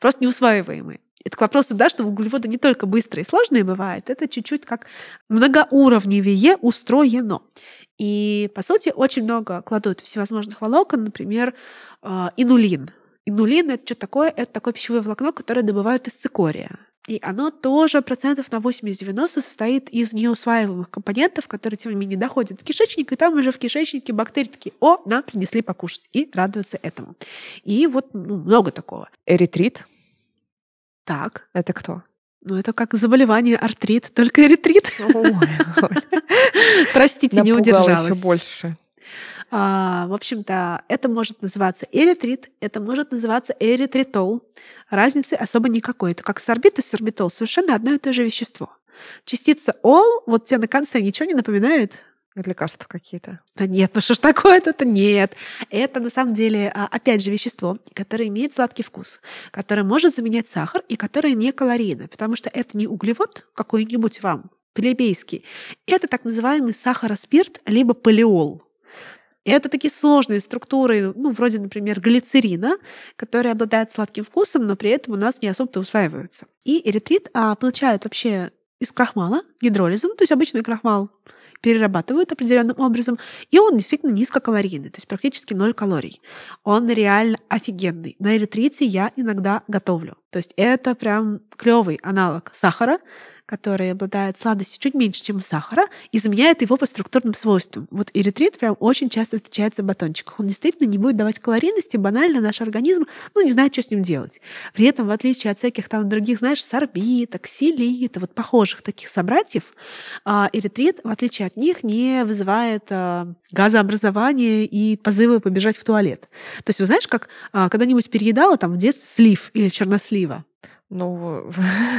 Просто неусваиваемые. Это к вопросу, да, что углеводы не только быстрые и сложные бывают, это чуть-чуть как многоуровневее устроено. И, по сути, очень много кладут всевозможных волокон, например, э, инулин. Инулин — это что такое? Это такое пищевое волокно, которое добывают из цикория. И оно тоже процентов на 80-90 состоит из неусваиваемых компонентов, которые, тем не менее, доходят до кишечника, и там уже в кишечнике бактерии такие, о, нам принесли покушать, и радуются этому. И вот ну, много такого. Эритрит Так, — это кто? ну это как заболевание артрит, только эритрит. Простите, не удержалась. еще больше. А, в общем-то, это может называться эритрит, это может называться эритритол. Разницы особо никакой. Это как сорбит и сорбитол, совершенно одно и то же вещество. Частица ол, вот тебе на конце ничего не напоминает? Лекарства какие-то. Да нет, ну что ж такое-то? Нет. Это на самом деле, а, опять же, вещество, которое имеет сладкий вкус, которое может заменять сахар и которое не калорийно, потому что это не углевод какой-нибудь вам, плебейский. Это так называемый сахароспирт, либо полиол. Это такие сложные структуры, ну, вроде, например, глицерина, которые обладают сладким вкусом, но при этом у нас не особо-то усваиваются. И эритрит а, получают вообще из крахмала гидролизом, то есть обычный крахмал, перерабатывают определенным образом, и он действительно низкокалорийный, то есть практически ноль калорий. Он реально офигенный. На эритрите я иногда готовлю. То есть это прям клевый аналог сахара, который обладает сладостью чуть меньше, чем сахара, и заменяет его по структурным свойствам. Вот эритрит прям очень часто встречается в батончиках. Он действительно не будет давать калорийности, банально наш организм, ну, не знает, что с ним делать. При этом, в отличие от всяких там других, знаешь, сорбита, ксилита, вот похожих таких собратьев, а, эритрит, в отличие от них, не вызывает а, газообразование и позывы побежать в туалет. То есть, вы знаешь, как а, когда-нибудь переедала там в детстве слив или чернослива? Ну,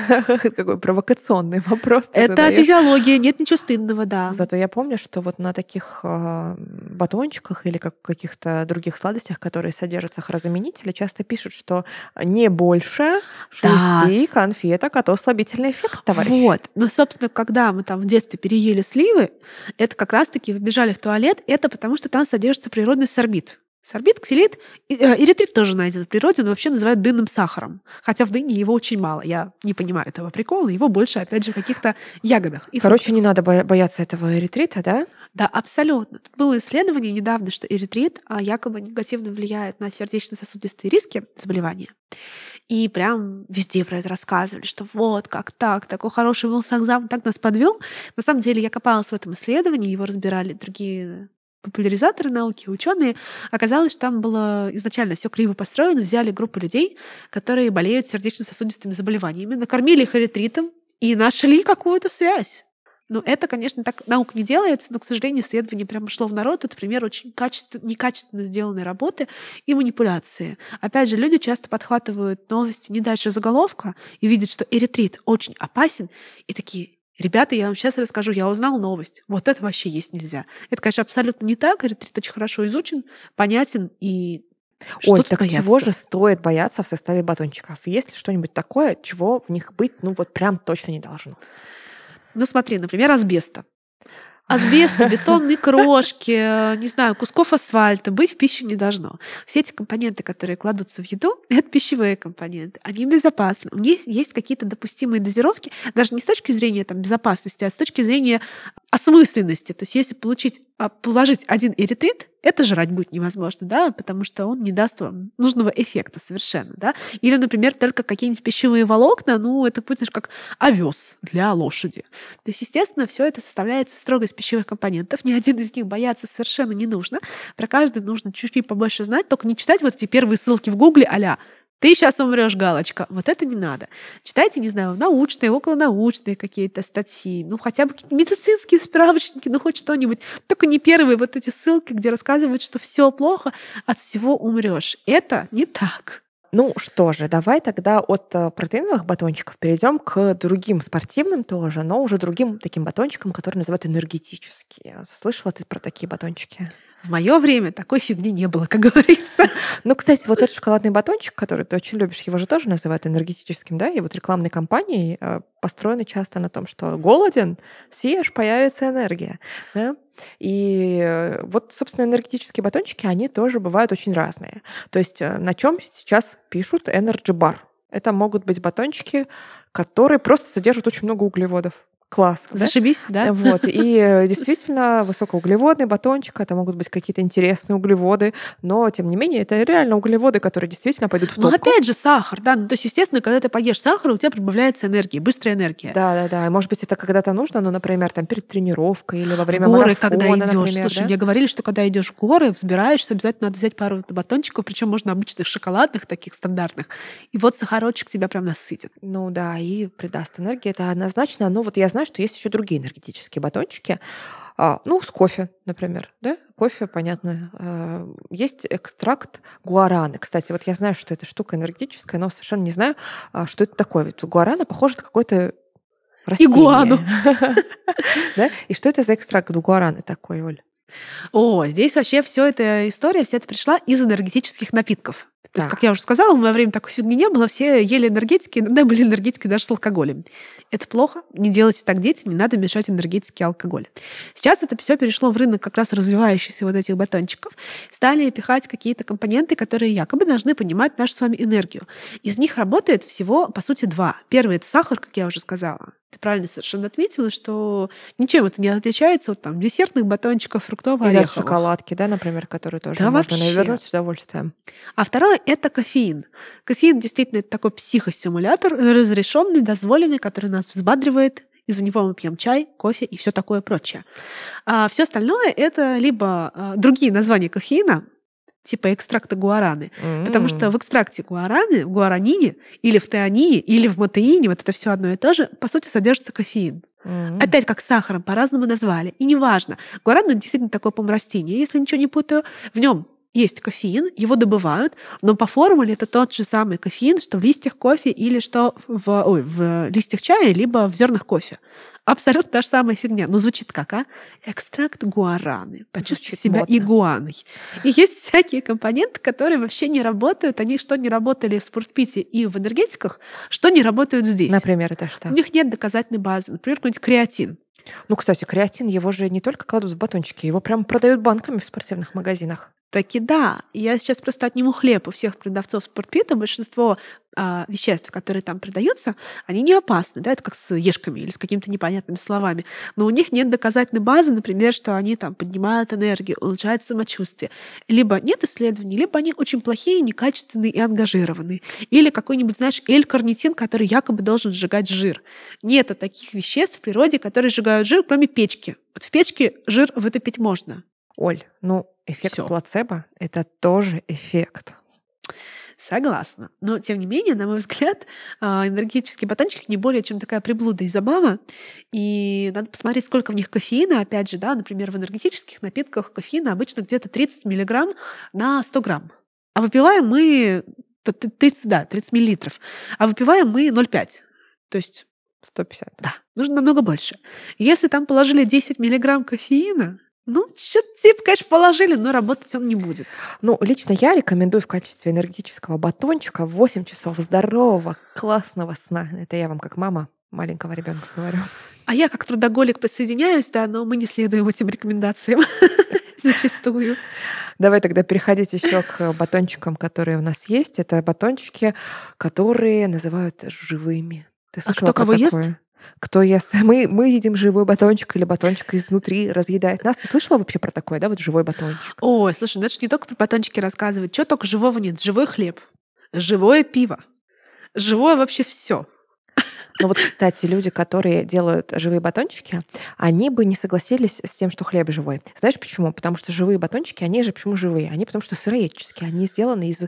какой провокационный вопрос. Это задаешь. физиология, нет ничего стыдного, да. Зато я помню, что вот на таких э, батончиках или как каких-то других сладостях, которые содержат сахарозаменители, часто пишут, что не больше шести да. конфеток, а то слабительный эффект, товарищ. Вот. Но, собственно, когда мы там в детстве переели сливы, это как раз-таки выбежали в туалет, это потому что там содержится природный сорбит. Сорбит, ксилит, эритрит тоже найден в природе, но вообще называют дынным сахаром. Хотя в дыне его очень мало. Я не понимаю этого прикола. Его больше, опять же, в каких-то ягодах. Короче, не надо бояться этого эритрита, да? Да, абсолютно. Тут было исследование недавно, что эритрит а, якобы негативно влияет на сердечно-сосудистые риски заболевания. И прям везде про это рассказывали, что вот, как так, такой хороший был Сакзам, так нас подвел. На самом деле я копалась в этом исследовании, его разбирали другие популяризаторы науки, ученые, оказалось, что там было изначально все криво построено. Взяли группу людей, которые болеют сердечно-сосудистыми заболеваниями, накормили их эритритом и нашли какую-то связь. Но это, конечно, так наука не делается, но, к сожалению, исследование прямо шло в народ. Это пример очень качественно, некачественно сделанной работы и манипуляции. Опять же, люди часто подхватывают новости не дальше заголовка и видят, что эритрит очень опасен, и такие, Ребята, я вам сейчас расскажу, я узнал новость. Вот это вообще есть нельзя. Это, конечно, абсолютно не так. Ретрит очень хорошо изучен, понятен и Ой, так бояться? чего же стоит бояться в составе батончиков? Есть ли что-нибудь такое, чего в них быть, ну вот прям точно не должно? Ну смотри, например, асбеста асбеста, бетонные крошки, не знаю, кусков асфальта быть в пищу не должно. Все эти компоненты, которые кладутся в еду, это пищевые компоненты. Они безопасны. У них есть какие-то допустимые дозировки, даже не с точки зрения там, безопасности, а с точки зрения осмысленности. То есть если получить, а, положить один эритрит, это жрать будет невозможно, да, потому что он не даст вам нужного эффекта совершенно, да. Или, например, только какие-нибудь пищевые волокна, ну, это будет как овес для лошади. То есть, естественно, все это составляется строго из пищевых компонентов. Ни один из них бояться совершенно не нужно. Про каждый нужно чуть-чуть побольше знать, только не читать вот эти первые ссылки в Гугле а ты сейчас умрешь, галочка. Вот это не надо. Читайте, не знаю, научные, околонаучные какие-то статьи, ну хотя бы медицинские справочники, ну хоть что-нибудь. Только не первые вот эти ссылки, где рассказывают, что все плохо, от всего умрешь. Это не так. Ну что же, давай тогда от э, протеиновых батончиков перейдем к другим спортивным тоже, но уже другим таким батончикам, которые называют энергетические. Слышала ты про такие батончики? В мое время такой фигни не было, как говорится. Ну, кстати, вот этот шоколадный батончик, который ты очень любишь, его же тоже называют энергетическим, да? И вот рекламные кампании э, построены часто на том, что голоден, съешь, появится энергия. Да? И э, вот, собственно, энергетические батончики, они тоже бывают очень разные. То есть э, на чем сейчас пишут Energy Bar? Это могут быть батончики, которые просто содержат очень много углеводов. Класс. Зашибись, да? да? Вот. И э, действительно, высокоуглеводный батончик, это могут быть какие-то интересные углеводы, но, тем не менее, это реально углеводы, которые действительно пойдут в топку. Ну, опять же, сахар, да. Ну, то есть, естественно, когда ты поешь сахар, у тебя прибавляется энергия, быстрая энергия. Да, да, да. Может быть, это когда-то нужно, ну, например, там перед тренировкой или во время в горы, марафона, когда идешь. Например, Слушай, да? мне говорили, что когда идешь в горы, взбираешься, обязательно надо взять пару батончиков, причем можно обычных шоколадных, таких стандартных. И вот сахарочек тебя прям насытит. Ну да, и придаст энергии, это однозначно. Но вот я знаю, что есть еще другие энергетические батончики. А, ну, с кофе, например, да? Кофе, понятно. А, есть экстракт гуараны. Кстати, вот я знаю, что это штука энергетическая, но совершенно не знаю, а, что это такое. Ведь гуарана похоже на какое-то растение. Игуану. Да? И что это за экстракт гуараны такой, Оль? О, здесь вообще все эта история, вся это пришла из энергетических напитков. То есть, как я уже сказала, в мое время такой фигни не было, все ели энергетики, иногда были энергетики даже с алкоголем. Это плохо, не делайте так, дети, не надо мешать энергетики и алкоголь. Сейчас это все перешло в рынок как раз развивающихся вот этих батончиков. Стали пихать какие-то компоненты, которые якобы должны поднимать нашу с вами энергию. Из них работает всего, по сути, два. Первый — это сахар, как я уже сказала. Ты правильно совершенно отметила, что ничем это не отличается от там, десертных батончиков, фруктовых Или от ореховых. шоколадки, да, например, которую тоже Да можно вообще. навернуть с удовольствием. А второе — это кофеин. Кофеин действительно это такой психостимулятор, разрешенный, дозволенный, который нас взбадривает. Из-за него мы пьем чай, кофе и все такое прочее. А все остальное — это либо а, другие названия кофеина, типа экстракта гуараны. Потому что в экстракте гуараны, в гуаранине, или в теанине, или в матеине, вот это все одно и то же, по сути, содержится кофеин. М. Опять как сахаром, по-разному назвали. И неважно. Гуаран действительно такое, по растение, если ничего не путаю. В нем есть кофеин, его добывают, но по формуле это тот же самый кофеин, что в листьях кофе или что в, ой, в листьях чая, либо в зернах кофе. Абсолютно та же самая фигня. Но звучит как, а? Экстракт гуараны. Почувствуй Звучит себя модно. игуаной. И есть всякие компоненты, которые вообще не работают. Они что не работали в спортпите и в энергетиках, что не работают здесь. Например, это что? У них нет доказательной базы. Например, какой-нибудь креатин. Ну, кстати, креатин, его же не только кладут в батончики, его прям продают банками в спортивных магазинах. Таки да. Я сейчас просто отниму хлеб у всех продавцов спортпита. Большинство а, веществ, которые там продаются, они не опасны. Да? Это как с ешками или с какими-то непонятными словами. Но у них нет доказательной базы, например, что они там поднимают энергию, улучшают самочувствие. Либо нет исследований, либо они очень плохие, некачественные и ангажированные. Или какой-нибудь, знаешь, L-карнитин, который якобы должен сжигать жир. Нету таких веществ в природе, которые сжигают жир, кроме печки. Вот в печке жир вытопить можно. Оль, ну, эффект Всё. плацебо — это тоже эффект. Согласна. Но, тем не менее, на мой взгляд, а, энергетический батончик не более чем такая приблуда и забава. И надо посмотреть, сколько в них кофеина. Опять же, да, например, в энергетических напитках кофеина обычно где-то 30 миллиграмм на 100 грамм. А выпиваем мы... т- т- 30, да, 30 миллилитров. А выпиваем мы 0,5. То есть, 150. да, нужно намного больше. Если там положили 10 миллиграмм кофеина, ну, что-то типа, конечно, положили, но работать он не будет. Ну, лично я рекомендую в качестве энергетического батончика 8 часов здорового, классного сна. Это я вам как мама маленького ребенка говорю. А я как трудоголик присоединяюсь, да, но мы не следуем этим рекомендациям зачастую. Давай тогда переходить еще к батончикам, которые у нас есть. Это батончики, которые называют живыми. Ты А кто кого ест? Кто ест? Мы, мы едим живой батончик или батончик изнутри разъедает нас. Ты слышала вообще про такое, да, вот живой батончик? Ой, слушай, ну это ж не только про батончики рассказывать. Чего только живого нет? Живой хлеб, живое пиво, живое вообще все. Ну вот, кстати, люди, которые делают живые батончики, они бы не согласились с тем, что хлеб живой. Знаешь почему? Потому что живые батончики, они же почему живые? Они потому что сыроедческие, они сделаны из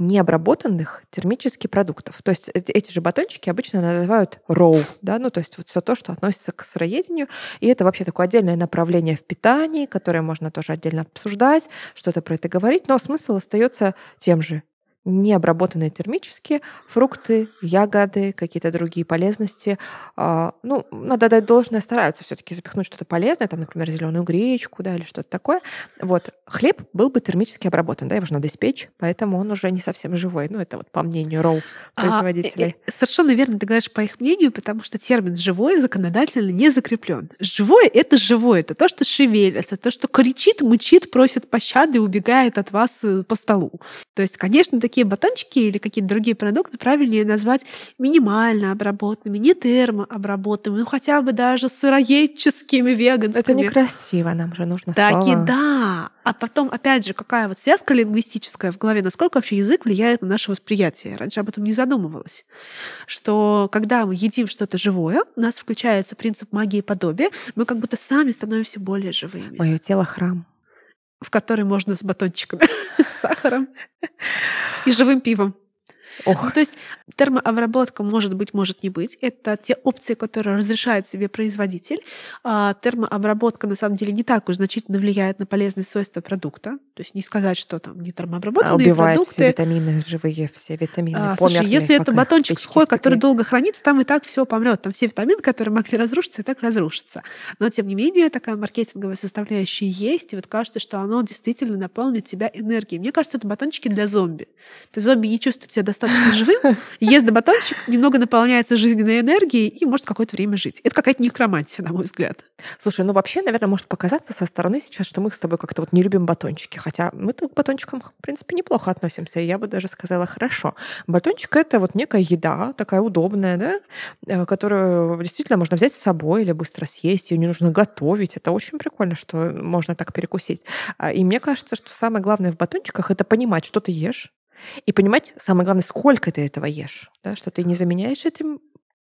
необработанных термических продуктов. То есть эти же батончики обычно называют роу, да, ну то есть вот все то, что относится к сыроедению, и это вообще такое отдельное направление в питании, которое можно тоже отдельно обсуждать, что-то про это говорить, но смысл остается тем же необработанные термически, фрукты, ягоды, какие-то другие полезности. А, Ну, надо дать должное, стараются все-таки запихнуть что-то полезное, там, например, зеленую гречку, да, или что-то такое. Вот. Хлеб был бы термически обработан, да, его же надо испечь, поэтому он уже не совсем живой. Ну, это вот по мнению Роу, А, производителей. э, совершенно верно ты говоришь по их мнению, потому что термин «живой» законодательно не закреплен. Живое — это живое, это то, что шевелится, то, что кричит, мычит, просит пощады убегает от вас э, по столу. То есть, конечно, такие батончики или какие-то другие продукты правильнее назвать минимально обработанными, не термообработанными, ну хотя бы даже сыроедческими, веганскими. Это некрасиво, нам же нужно Так и слово. да. А потом, опять же, какая вот связка лингвистическая в голове, насколько вообще язык влияет на наше восприятие. Раньше об этом не задумывалась. Что когда мы едим что-то живое, у нас включается принцип магии подобия, мы как будто сами становимся более живыми. Мое тело храм. В который можно с батончиками, с сахаром и живым пивом. Ох. Ну, то есть термообработка может быть, может не быть. Это те опции, которые разрешает себе производитель. А термообработка на самом деле не так уж значительно влияет на полезные свойства продукта. То есть не сказать, что там не термообработанные А убивает продукты. все витамины, живые все витамины. А, слушай, если это батончик сухой, который испекли. долго хранится, там и так все помрет. Там все витамины, которые могли разрушиться, и так разрушатся. Но, тем не менее, такая маркетинговая составляющая есть, и вот кажется, что оно действительно наполнит тебя энергией. Мне кажется, это батончики для зомби. То есть зомби не чувствует себя достаточно живым, ест батончик, немного наполняется жизненной энергией и может какое-то время жить. Это какая-то некромантия, на мой взгляд. Слушай, ну вообще, наверное, может показаться со стороны сейчас, что мы с тобой как-то вот не любим батончики. Хотя мы-то к батончикам, в принципе, неплохо относимся. Я бы даже сказала, хорошо. Батончик — это вот некая еда, такая удобная, да, э, которую действительно можно взять с собой или быстро съесть, ее не нужно готовить. Это очень прикольно, что можно так перекусить. А, И мне кажется, что самое главное в батончиках — это понимать, что ты ешь, и понимать, самое главное, сколько ты этого ешь, да, что ты не заменяешь этим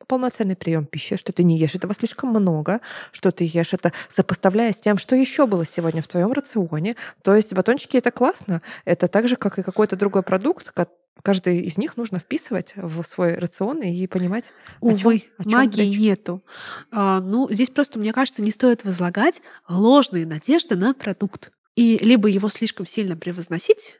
полноценный прием пищи, что ты не ешь этого слишком много, что ты ешь это сопоставляя с тем, что еще было сегодня в твоем рационе. То есть батончики это классно. Это так же, как и какой-то другой продукт, ка- каждый из них нужно вписывать в свой рацион и понимать, о чём- Увы, о чём магии речь. нету. А, ну, здесь просто, мне кажется, не стоит возлагать ложные надежды на продукт. И либо его слишком сильно превозносить,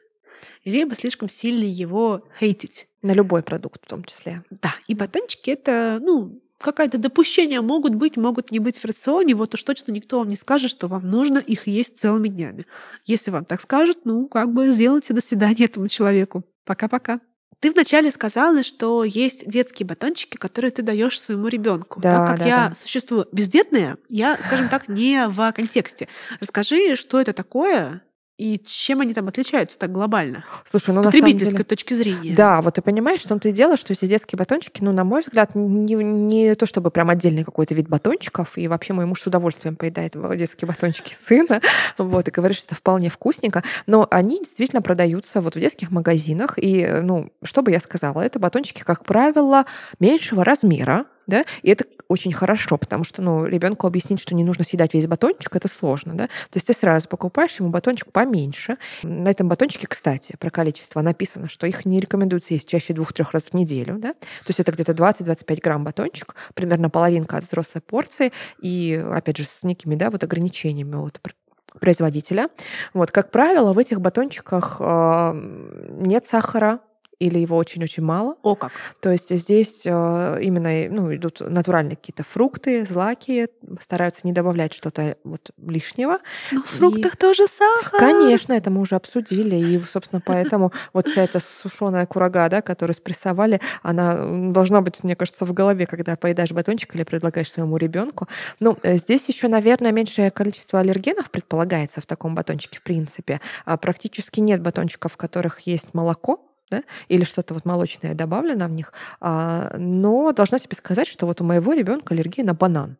либо слишком сильно его хейтить. На любой продукт в том числе. Да, и батончики это, ну, какое-то допущение могут быть, могут не быть в рационе, вот уж точно никто вам не скажет, что вам нужно их есть целыми днями. Если вам так скажут, ну, как бы сделайте до свидания этому человеку. Пока-пока. Ты вначале сказала, что есть детские батончики, которые ты даешь своему ребенку. Да, так как да, я да. существую бездетная, я, скажем так, не в контексте. Расскажи, что это такое и чем они там отличаются так глобально? Слушай, с ну потребительской деле... точки зрения. Да, вот ты понимаешь, в том-то и дело, что эти детские батончики, ну, на мой взгляд, не, не то чтобы прям отдельный какой-то вид батончиков, и вообще мой муж с удовольствием поедает детские батончики сына, вот, и говорит, что это вполне вкусненько, но они действительно продаются вот в детских магазинах, и, ну, что бы я сказала, это батончики, как правило, меньшего размера, да, и это очень хорошо, потому что, ну, ребенку объяснить, что не нужно съедать весь батончик, это сложно, да. То есть ты сразу покупаешь ему батончик поменьше. На этом батончике, кстати, про количество написано, что их не рекомендуется есть чаще двух-трех раз в неделю, да. То есть это где-то 20-25 грамм батончик, примерно половинка от взрослой порции, и, опять же, с некими, да, вот ограничениями от пр- производителя. Вот, как правило, в этих батончиках э, нет сахара, или его очень-очень мало. О как. То есть здесь э, именно ну, идут натуральные какие-то фрукты, злаки, стараются не добавлять что-то вот лишнего. Ну, в фруктах тоже сахар. Конечно, это мы уже обсудили, и, собственно, поэтому вот вся эта сушеная курага, да, которую спрессовали, она должна быть, мне кажется, в голове, когда поедаешь батончик или предлагаешь своему ребенку. Ну, э, здесь еще, наверное, меньшее количество аллергенов предполагается в таком батончике, в принципе. А практически нет батончиков, в которых есть молоко, да, или что-то вот молочное добавлено в них. А, но должна тебе сказать, что вот у моего ребенка аллергия на банан.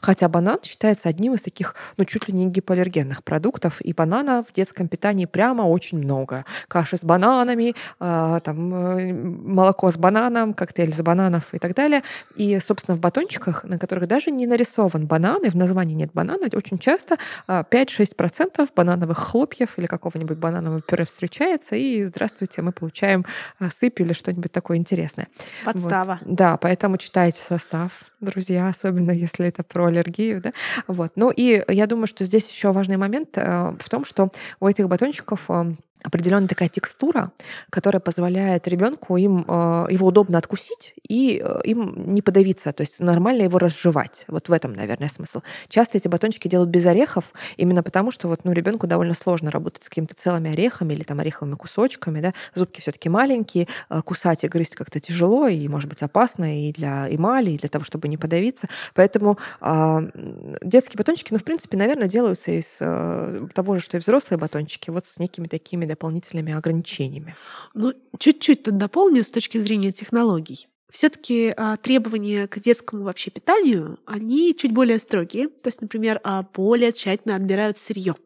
Хотя банан считается одним из таких, ну, чуть ли не гипоаллергенных продуктов, и банана в детском питании прямо очень много. Каши с бананами, а, там, э, молоко с бананом, коктейль с бананов и так далее. И, собственно, в батончиках, на которых даже не нарисован банан, и в названии нет банана, очень часто а, 5-6% банановых хлопьев или какого-нибудь бананового пюре встречается, и здравствуйте, мы получаем а, сыпь или что-нибудь такое интересное. Вот. Подстава. Да, поэтому читайте состав, друзья, особенно если это про аллергию, да. Вот. Ну и я думаю, что здесь еще важный момент э, в том, что у этих батончиков э, определенная такая текстура, которая позволяет ребенку им э, его удобно откусить и э, им не подавиться, то есть нормально его разжевать. Вот в этом, наверное, смысл. Часто эти батончики делают без орехов, именно потому что вот, ну, ребенку довольно сложно работать с какими-то целыми орехами или там ореховыми кусочками, да. Зубки все-таки маленькие, э, кусать и грызть как-то тяжело и, может быть, опасно и для эмали, и для того, чтобы не подавиться. Поэтому а, детские батончики, ну, в принципе, наверное, делаются из того же, что и взрослые батончики, вот с некими такими дополнительными ограничениями. Ну, чуть-чуть тут дополню с точки зрения технологий. Все-таки требования к детскому вообще питанию, они чуть более строгие. То есть, например, а, более тщательно отбирают сырье.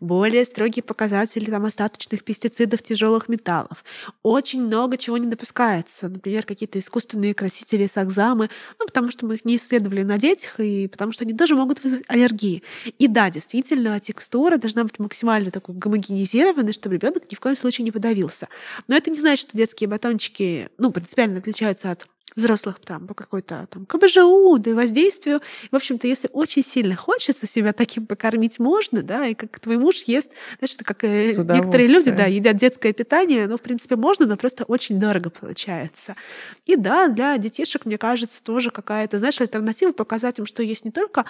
Более строгие показатели там, остаточных пестицидов, тяжелых металлов. Очень много чего не допускается. Например, какие-то искусственные красители сакзамы, ну, потому что мы их не исследовали на детях, и потому что они тоже могут вызвать аллергии. И да, действительно, текстура должна быть максимально такой гомогенизированной, чтобы ребенок ни в коем случае не подавился. Но это не значит, что детские батончики ну, принципиально отличаются от взрослых там по какой-то там КБЖУ, да и воздействию. В общем-то, если очень сильно хочется себя таким покормить, можно, да, и как твой муж ест, это как э, некоторые люди, да, едят детское питание, но, в принципе, можно, но просто очень дорого получается. И да, для детишек, мне кажется, тоже какая-то, знаешь, альтернатива показать им, что есть не только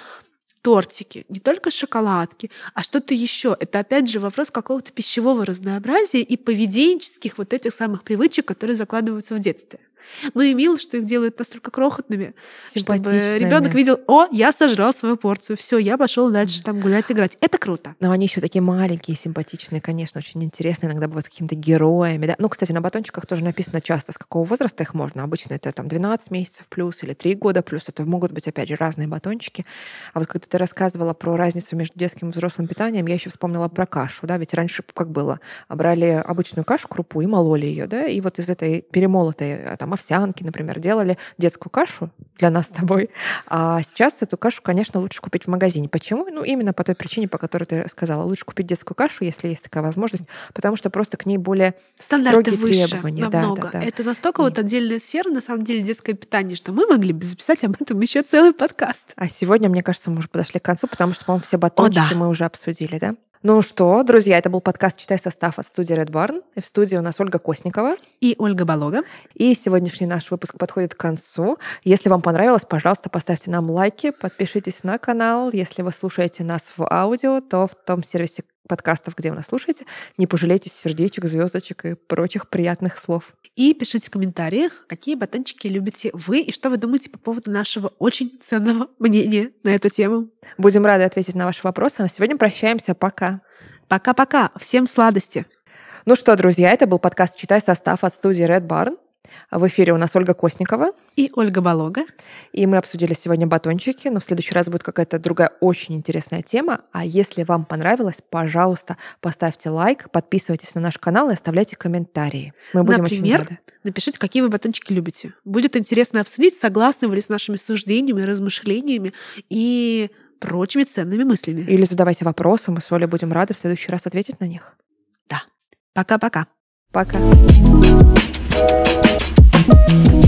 тортики, не только шоколадки, а что-то еще. Это опять же вопрос какого-то пищевого разнообразия и поведенческих вот этих самых привычек, которые закладываются в детстве. Ну и мило, что их делают настолько крохотными, чтобы ребенок видел, о, я сожрал свою порцию, все, я пошел дальше там гулять, играть. Это круто. Но они еще такие маленькие, симпатичные, конечно, очень интересные, иногда бывают какими-то героями. Да? Ну, кстати, на батончиках тоже написано часто, с какого возраста их можно. Обычно это там 12 месяцев плюс или 3 года плюс. Это могут быть, опять же, разные батончики. А вот когда ты рассказывала про разницу между детским и взрослым питанием, я еще вспомнила про кашу, да, ведь раньше как было? Брали обычную кашу, крупу и мололи ее, да, и вот из этой перемолотой а, там овсянки, например, делали детскую кашу для нас с тобой. А сейчас эту кашу, конечно, лучше купить в магазине. Почему? Ну, именно по той причине, по которой ты сказала. Лучше купить детскую кашу, если есть такая возможность, потому что просто к ней более Стандарты строгие выше требования. намного. Да, да, да. Это настолько вот отдельная сфера, на самом деле, детское питание, что мы могли бы записать об этом еще целый подкаст. А сегодня, мне кажется, мы уже подошли к концу, потому что, по-моему, все батончики да. мы уже обсудили, да? Ну что, друзья, это был подкаст «Читай состав» от студии Red Barn. И в студии у нас Ольга Косникова. И Ольга Болога. И сегодняшний наш выпуск подходит к концу. Если вам понравилось, пожалуйста, поставьте нам лайки, подпишитесь на канал. Если вы слушаете нас в аудио, то в том сервисе подкастов, где вы нас слушаете, не пожалейте сердечек, звездочек и прочих приятных слов. И пишите в комментариях, какие батончики любите вы и что вы думаете по поводу нашего очень ценного мнения на эту тему. Будем рады ответить на ваши вопросы. А на сегодня прощаемся. Пока. Пока-пока. Всем сладости. Ну что, друзья, это был подкаст «Читай состав» от студии Red Barn. В эфире у нас Ольга Косникова. И Ольга Болога. И мы обсудили сегодня батончики, но в следующий раз будет какая-то другая очень интересная тема. А если вам понравилось, пожалуйста, поставьте лайк, подписывайтесь на наш канал и оставляйте комментарии. Мы будем Например, очень рады. напишите, какие вы батончики любите. Будет интересно обсудить, согласны вы ли с нашими суждениями, размышлениями и прочими ценными мыслями. Или задавайте вопросы, мы с Олей будем рады в следующий раз ответить на них. Да. Пока-пока. Пока. Thank you Thank you.